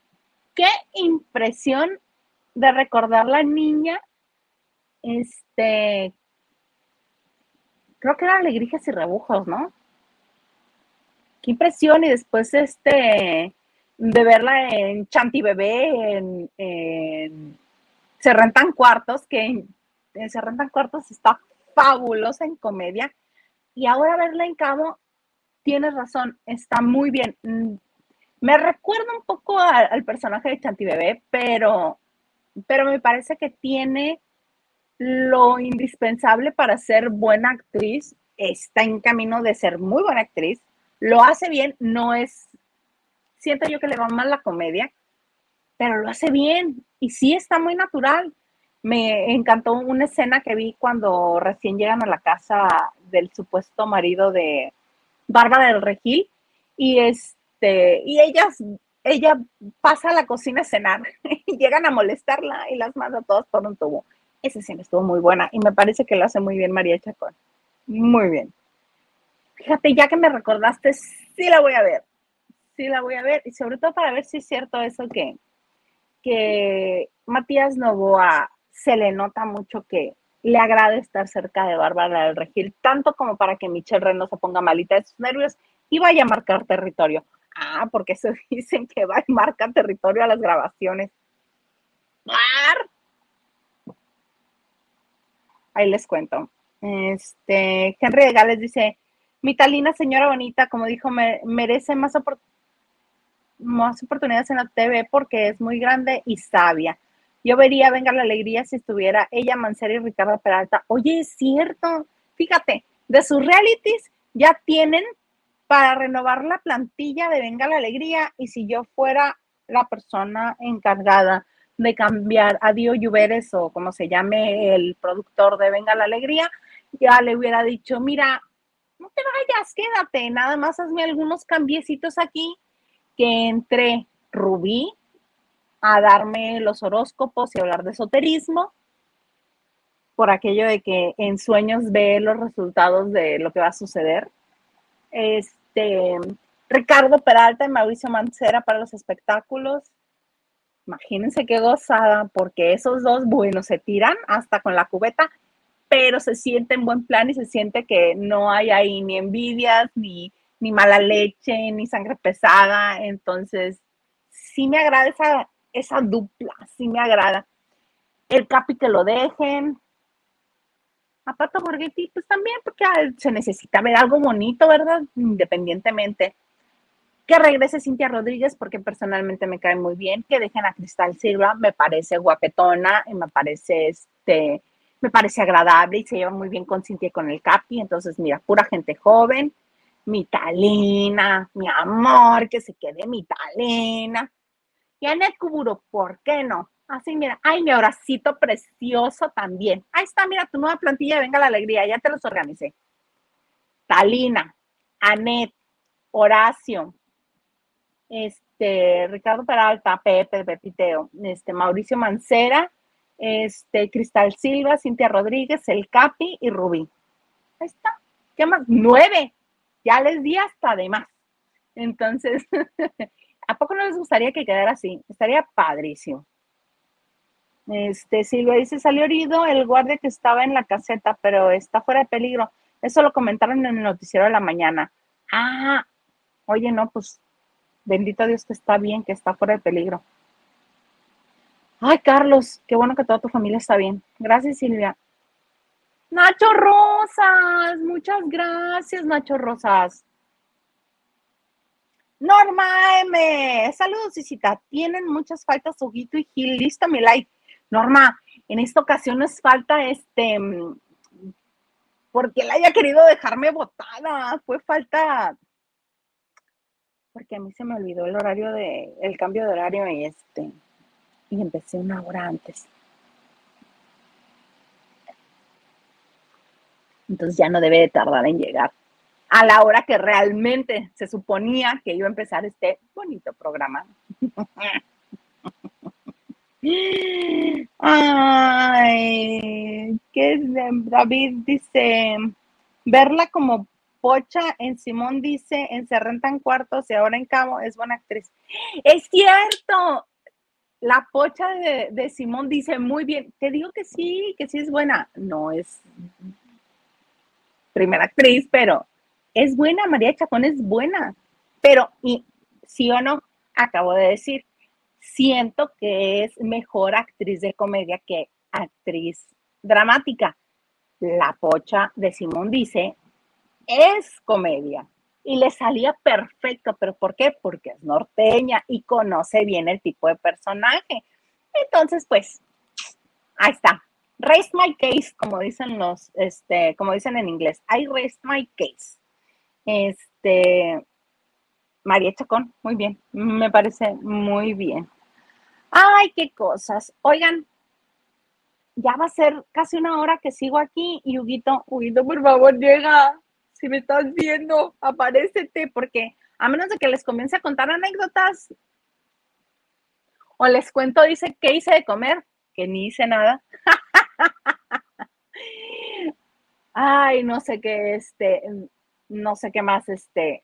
A: qué impresión de recordar la niña, este, creo que era Alegrías y Rebujos, ¿no? Qué impresión y después este, de verla en Chanti Bebé, en, Se Rentan Cuartos, que en, Se Rentan Cuartos está fabulosa en comedia, y ahora verla en Cabo, tienes razón, está muy bien. Me recuerda un poco al, personaje de Chanti Bebé, pero pero me parece que tiene lo indispensable para ser buena actriz, está en camino de ser muy buena actriz, lo hace bien, no es, siento yo que le va mal la comedia, pero lo hace bien y sí está muy natural. Me encantó una escena que vi cuando recién llegan a la casa del supuesto marido de Bárbara del Regil y este y ellas ella pasa a la cocina a cenar [LAUGHS] y llegan a molestarla y las manda todas por un tubo. Esa escena estuvo muy buena y me parece que lo hace muy bien María Chacón. Muy bien. Fíjate, ya que me recordaste, sí la voy a ver. Sí la voy a ver y sobre todo para ver si es cierto eso que, que Matías Novoa se le nota mucho que le agrada estar cerca de Bárbara del Regil, tanto como para que Michelle Reno se ponga malita de sus nervios y vaya a marcar territorio. Ah, porque se [LAUGHS] dicen que va y marca territorio a las grabaciones. Ahí les cuento. Este, Henry de Gales dice, mi talina señora bonita, como dijo, merece más, más oportunidades en la TV porque es muy grande y sabia. Yo vería Venga la Alegría si estuviera ella, Mancera y Ricardo Peralta. Oye, es cierto. Fíjate, de sus realities ya tienen para renovar la plantilla de Venga la Alegría y si yo fuera la persona encargada de cambiar a Dio Lluveres o como se llame el productor de Venga la Alegría, ya le hubiera dicho, mira, no te vayas, quédate, nada más hazme algunos cambiecitos aquí, que entre Rubí a darme los horóscopos y hablar de esoterismo, por aquello de que en sueños ve los resultados de lo que va a suceder. Es, este, Ricardo Peralta y Mauricio Mancera para los espectáculos. Imagínense qué gozada, porque esos dos, bueno, se tiran hasta con la cubeta, pero se siente en buen plan y se siente que no hay ahí ni envidias, ni, ni mala leche, ni sangre pesada. Entonces, sí me agrada esa, dupla, sí me agrada. El capi que lo dejen, a Pato Borghetti, pues también porque se necesita ver algo bonito, ¿verdad? Independientemente. Que regrese Cintia Rodríguez porque personalmente me cae muy bien. Que dejen a Cristal Silva, me parece guapetona y me parece este, me parece agradable y se lleva muy bien con Cintia y con el Capi. Entonces, mira, pura gente joven. mi talina, mi amor, que se quede mi talina. Y Anet Kuburo, ¿por qué no? Así, mira, ay, mi abracito precioso también. Ahí está, mira, tu nueva plantilla, venga la alegría, ya te los organicé. Talina, Anet, Horacio, este, Ricardo Peralta, Pepe, Pepiteo, este, Mauricio Mancera, este, Cristal Silva, Cintia Rodríguez, El Capi y Rubí. Ahí está. ¿Qué más? Nueve. Ya les di hasta de más. Entonces, [LAUGHS] ¿a poco no les gustaría que quedara así? Estaría padrísimo. Este, Silvia dice, salió herido el guardia que estaba en la caseta, pero está fuera de peligro. Eso lo comentaron en el noticiero de la mañana. Ah, oye, no, pues bendito Dios que está bien, que está fuera de peligro. Ay, Carlos, qué bueno que toda tu familia está bien. Gracias, Silvia. Nacho Rosas, muchas gracias, Nacho Rosas. Norma M, saludos, Isita. Tienen muchas faltas, Ojito y Gil. Listo, mi like. Norma, en esta ocasión nos falta este, porque él haya querido dejarme botada. Fue falta, porque a mí se me olvidó el horario de, el cambio de horario y este, y empecé una hora antes. Entonces ya no debe de tardar en llegar a la hora que realmente se suponía que iba a empezar este bonito programa. [LAUGHS] Ay, que David dice, verla como Pocha en Simón dice, en Se rentan cuartos y ahora en Cabo es buena actriz. Es cierto, la Pocha de, de Simón dice muy bien, te digo que sí, que sí es buena. No es primera actriz, pero es buena, María Chacón es buena. Pero, y sí o no, acabo de decir, siento que es mejor actriz de comedia que actriz dramática. La pocha de Simón dice, es comedia. Y le salía perfecto, pero ¿por qué? Porque es norteña y conoce bien el tipo de personaje. Entonces, pues, ahí está. Raise my case, como dicen los, este, como dicen en inglés. I raised my case. Este, María Chacón, muy bien, me parece muy bien. Ay, qué cosas. Oigan, ya va a ser casi una hora que sigo aquí y Huguito, Huguito, por favor, llega. Si me estás viendo, aparécete, porque a menos de que les comience a contar anécdotas o les cuento, dice, ¿qué hice de comer? Que ni hice nada. [LAUGHS] Ay, no sé qué, este, no sé qué más, este,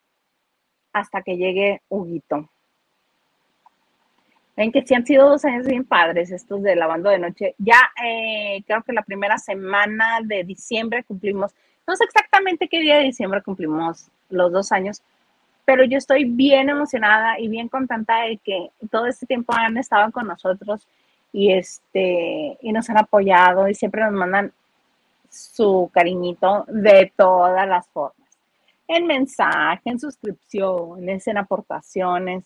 A: hasta que llegue Huguito. Ven que sí han sido dos años bien padres estos de lavando de noche. Ya eh, creo que la primera semana de diciembre cumplimos, no sé exactamente qué día de diciembre cumplimos los dos años, pero yo estoy bien emocionada y bien contenta de que todo este tiempo han estado con nosotros y este y nos han apoyado y siempre nos mandan su cariñito de todas las formas en mensaje, en suscripciones, en aportaciones.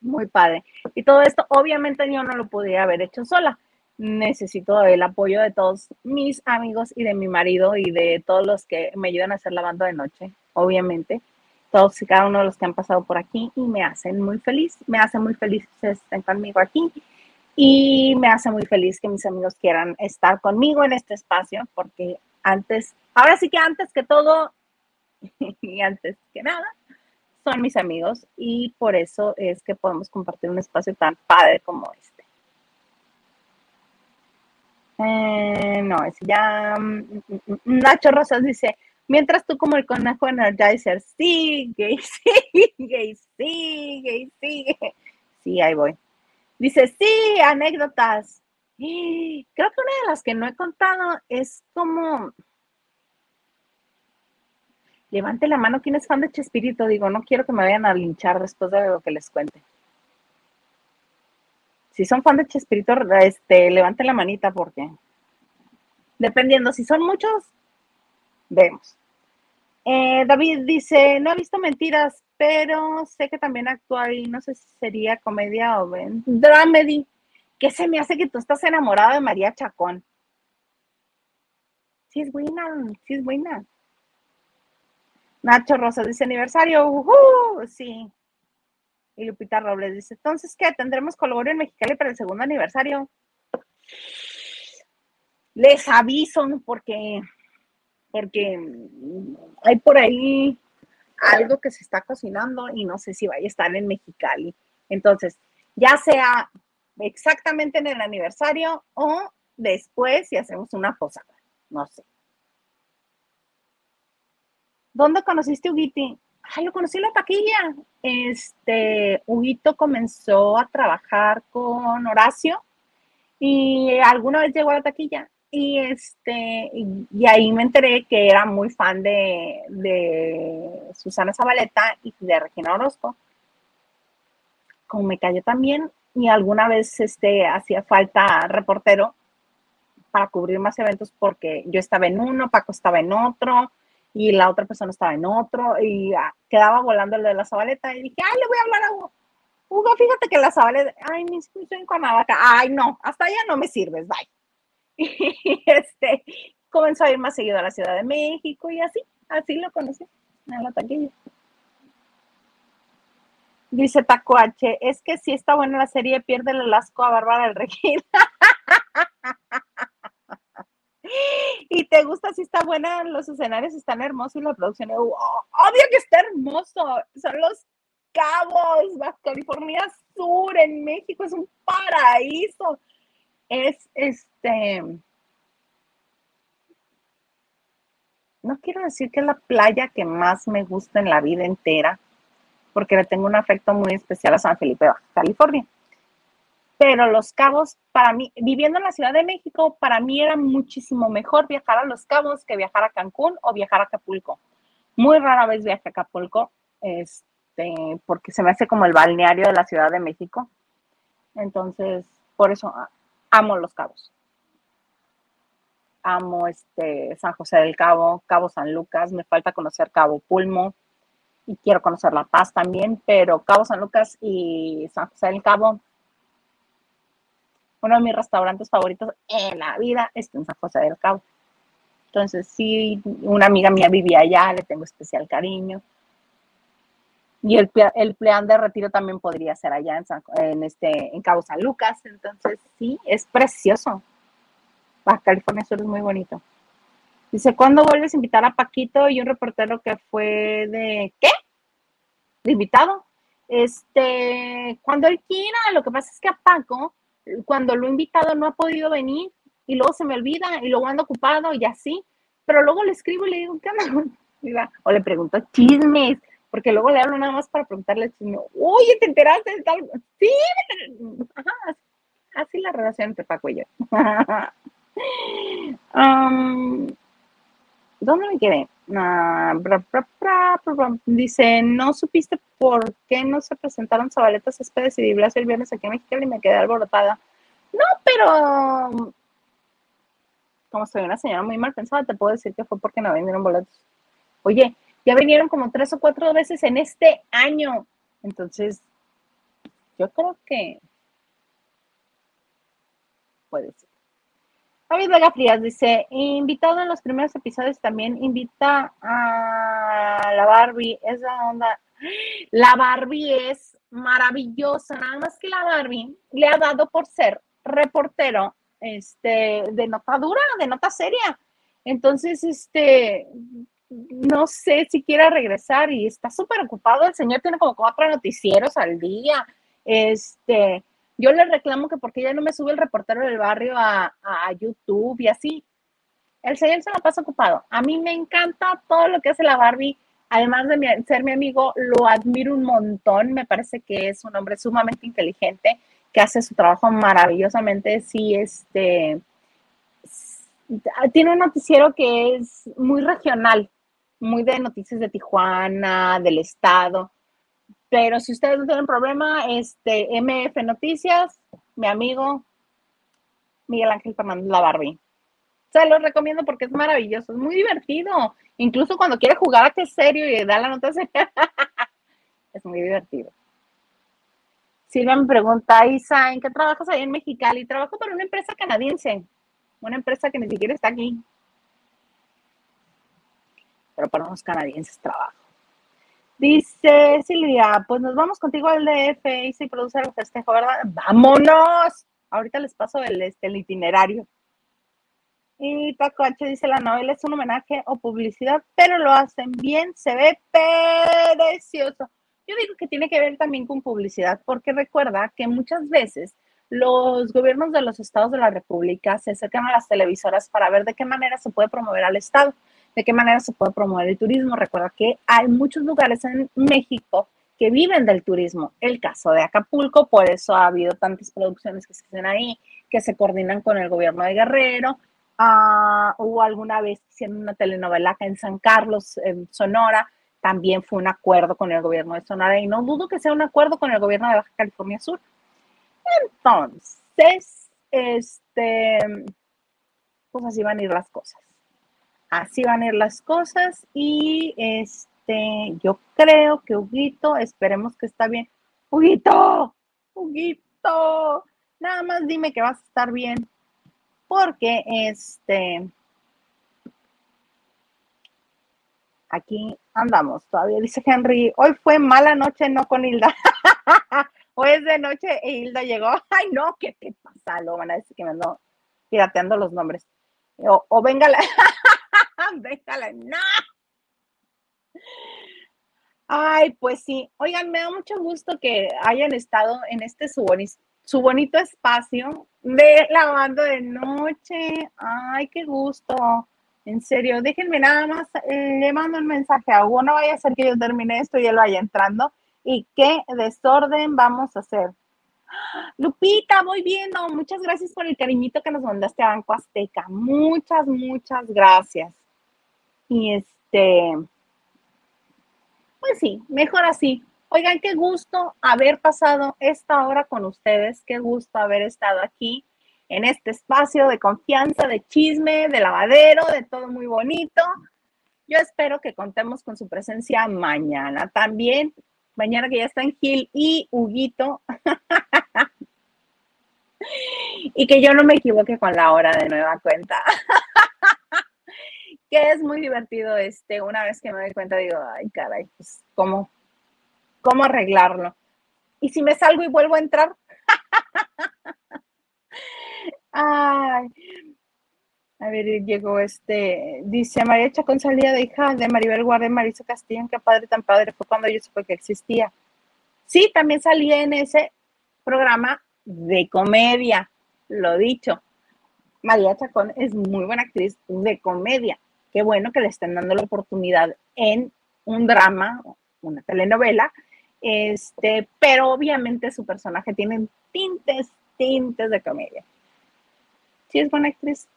A: Muy padre. Y todo esto, obviamente, yo no lo podía haber hecho sola. Necesito el apoyo de todos mis amigos y de mi marido y de todos los que me ayudan a hacer la banda de noche, obviamente. Todos y cada uno de los que han pasado por aquí y me hacen muy feliz. Me hace muy feliz que estén conmigo aquí y me hace muy feliz que mis amigos quieran estar conmigo en este espacio porque antes, ahora sí que antes que todo, [LAUGHS] y antes que nada, son mis amigos y por eso es que podemos compartir un espacio tan padre como este. Eh, no, es ya. Mm, mm, mm, Nacho Rosas dice: Mientras tú, como el conejo Energizer, sigue, [LAUGHS] sigue, sigue, sigue. Sí, ahí voy. Dice: Sí, anécdotas. Creo que una de las que no he contado es como Levante la mano, ¿quién es fan de Chespirito? Digo, no quiero que me vayan a linchar después de lo que les cuente. Si son fan de Chespirito, este, levante la manita porque dependiendo, si son muchos, vemos. Eh, David dice, no he visto mentiras, pero sé que también actúa y no sé si sería comedia o dramedy. ¿Qué se me hace que tú estás enamorado de María Chacón? Sí es buena, sí es buena. Nacho Rosa dice aniversario, uh sí. Y Lupita Robles dice, entonces, ¿qué? ¿Tendremos colgorio en Mexicali para el segundo aniversario? Les aviso, porque, porque hay por ahí algo que se está cocinando y no sé si vaya a estar en Mexicali. Entonces, ya sea exactamente en el aniversario o después si hacemos una posada, no sé. ¿Dónde conociste a? Ay, lo conocí en la taquilla. Este, Huguito comenzó a trabajar con Horacio y alguna vez llegó a la taquilla y este y, ahí me enteré que era muy fan de, de Susana Zabaleta y de Regina Orozco. Como me cayó también y alguna vez este hacía falta reportero para cubrir más eventos porque yo estaba en uno, Paco estaba en otro, y la otra persona estaba en otro y ah, quedaba volando el de la Zabaleta y dije, ay, le voy a hablar a Hugo. Hugo, fíjate que la Zabaleta, ay, me inscrito en Cuernavaca, ay, no, hasta allá no me sirves, bye. [LAUGHS] Y este, comenzó a ir más seguido a la Ciudad de México y así, así lo conocí en la taquilla. Dice Tacuache, es que si está buena la serie, pierde el asco a Bárbara del Regina. [LAUGHS] y te gusta si está buena, los escenarios están hermosos y la producción, oh, obvio que está hermoso, son los cabos, California Sur, en México, es un paraíso. Es este, no quiero decir que es la playa que más me gusta en la vida entera, porque le tengo un afecto muy especial a San Felipe, California pero Los Cabos, para mí, viviendo en la Ciudad de México, para mí era muchísimo mejor viajar a Los Cabos que viajar a Cancún o viajar a Acapulco. Muy rara vez viajé a Acapulco, este, porque se me hace como el balneario de la Ciudad de México. Entonces, por eso amo Los Cabos. Amo este San José del Cabo, Cabo San Lucas, me falta conocer Cabo Pulmo y quiero conocer La Paz también, pero Cabo San Lucas y San José del Cabo uno de mis restaurantes favoritos en la vida está en San José del Cabo. Entonces, sí, una amiga mía vivía allá, le tengo especial cariño. Y el, el plan de retiro también podría ser allá en, este, en Cabo San Lucas. Entonces, sí, es precioso. Baja California Sur es muy bonito. Dice, ¿cuándo vuelves a invitar a Paquito y un reportero que fue de qué? De invitado. Este, cuando él quiera, lo que pasa es que a Paco cuando lo he invitado no ha podido venir y luego se me olvida y luego ando ocupado y así, pero luego le escribo y le digo, ¿qué onda? [LAUGHS] O le pregunto chismes, porque luego le hablo nada más para preguntarle chisme, oye, ¿te enteraste de tal? Sí, así la relación entre Paco y yo. [LAUGHS] um, ¿Dónde me quedé? Dice, ¿no supiste por qué no se presentaron Zabaleta, Céspedes y Blas el viernes aquí en México y me quedé alborotada? No, pero como soy una señora muy mal pensada, te puedo decir que fue porque no vendieron boletos. Oye, ya vinieron como tres o cuatro veces en este año. Entonces, yo creo que puede ser. David Vega Frías dice, invitado en los primeros episodios también invita a la Barbie, esa onda. La Barbie es maravillosa, nada más que la Barbie le ha dado por ser reportero este, de nota dura, de nota seria. Entonces, este, no sé si quiere regresar y está súper ocupado. El señor tiene como cuatro noticieros al día. Este, yo le reclamo que porque ya no me sube el reportero del barrio a, YouTube y así. El señor se la pasa ocupado. A mí me encanta todo lo que hace la Barbie. Además de ser mi amigo, lo admiro un montón. Me parece que es un hombre sumamente inteligente, que hace su trabajo maravillosamente. Sí, este tiene un noticiero que es muy regional, muy de noticias de Tijuana, del estado. Pero si ustedes no tienen problema, este MF Noticias, mi amigo Miguel Ángel Fernández La Barbie. Se lo recomiendo porque es maravilloso, es muy divertido. Incluso cuando quiere jugar a que es serio y da la nota seria, [LAUGHS] es muy divertido. Silvia me pregunta, Isa, ¿en qué trabajas ahí en Mexicali? Trabajo para una empresa canadiense, una empresa que ni siquiera está aquí. pero para unos canadienses trabajo. Dice Silvia, pues nos vamos contigo al DF y si produce el festejo, ¿verdad? ¡Vámonos! Ahorita les paso el, este, el itinerario. Y Taco H dice, la novela es un homenaje o publicidad, pero lo hacen bien, se ve precioso. Yo digo que tiene que ver también con publicidad, porque recuerda que muchas veces los gobiernos de los estados de la República se acercan a las televisoras para ver de qué manera se puede promover al estado de qué manera se puede promover el turismo. Recuerda que hay muchos lugares en México que viven del turismo. El caso de Acapulco, por eso ha habido tantas producciones que se hacen ahí, que se coordinan con el gobierno de Guerrero. Uh, hubo alguna vez hicieron una telenovela acá en San Carlos, en Sonora, también fue un acuerdo con el gobierno de Sonora y no dudo que sea un acuerdo con el gobierno de Baja California Sur. Entonces, este, pues así van a ir las cosas así van a ir las cosas y este, yo creo que Huguito, esperemos que está bien. Huguito, Huguito, nada más dime que vas a estar bien, porque este, aquí andamos todavía, dice Henry, hoy fue mala noche, no con Hilda. [LAUGHS] hoy es de noche e Hilda llegó. [LAUGHS] Ay, no, ¿qué te pasa? Lo van a decir que me ando pirateando los nombres. O, o venga la... [LAUGHS] Déjala, no. Ay, pues sí. Oigan, me da mucho gusto que hayan estado en este su, su bonito espacio de lavando de noche. Ay, qué gusto. En serio, déjenme nada más, eh, le mando un mensaje a Hugo, no vaya a ser que yo termine esto y él vaya entrando. ¿Y qué desorden vamos a hacer? Lupita, voy viendo. Muchas gracias por el cariñito que nos mandaste a Banco Azteca. Muchas, muchas gracias. Y este, pues sí, mejor así. Oigan, qué gusto haber pasado esta hora con ustedes, qué gusto haber estado aquí en este espacio de confianza, de chisme, de lavadero, de todo muy bonito. Yo espero que contemos con su presencia mañana también. Mañana que ya están Gil y Huguito. [LAUGHS] y que yo no me equivoque con la hora de nueva cuenta. [LAUGHS] que es muy divertido, este, una vez que me doy cuenta, digo, ay, caray, pues, ¿cómo, cómo arreglarlo? Y si me salgo y vuelvo a entrar, [LAUGHS] ay, a ver, llegó este, dice María Chacón salía de hija de Maribel Guardia Marisa Castillo, qué padre tan padre fue cuando yo supe que existía. Sí, también salía en ese programa de comedia, lo dicho. María Chacón es muy buena actriz de comedia qué bueno que le estén dando la oportunidad en un drama, una telenovela, este, pero obviamente su personaje tiene tintes, tintes de comedia. Sí es buena actriz.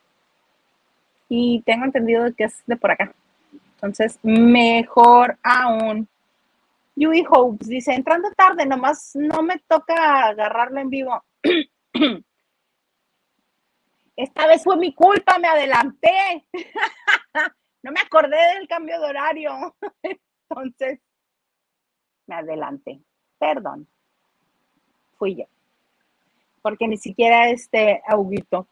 A: Y tengo entendido que es de por acá. Entonces, mejor aún. Yui Hopes dice, entrando tarde, nomás no me toca agarrarlo en vivo. [CLEARS THROAT] Esta vez fue mi culpa, me adelanté. [LAUGHS] no me acordé del cambio de horario. [LAUGHS] Entonces, me adelanté. Perdón. Fui yo. Porque ni siquiera este Auguito.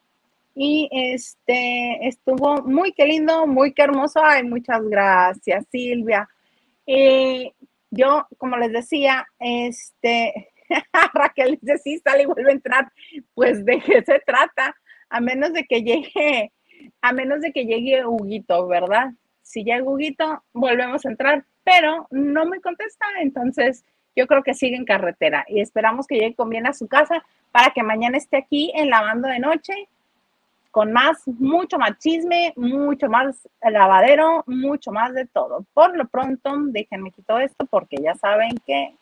A: Y este estuvo muy que lindo, muy que hermoso. Ay, muchas gracias, Silvia. Eh, yo, como les decía, este [LAUGHS] Raquel dice, sí, sale y vuelve a entrar. Pues de qué se trata, a menos de que llegue a menos de que llegue Huguito, ¿verdad? Si llega Huguito, volvemos a entrar, pero no me contesta, entonces yo creo que sigue en carretera y esperamos que llegue con bien a su casa para que mañana esté aquí en lavando de noche con más, mucho más chisme, mucho más lavadero, mucho más de todo. Por lo pronto, déjenme quito esto porque ya saben que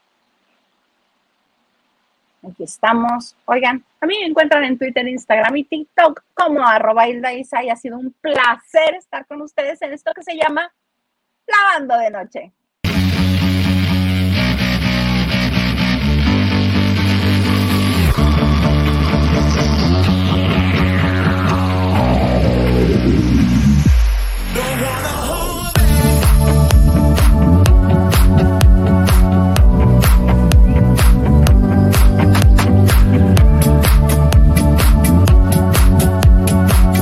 A: Aquí estamos. Oigan, a mí me encuentran en Twitter, Instagram y TikTok como arroba Hilda y ha sido un placer estar con ustedes en esto que se llama Lavando de Noche.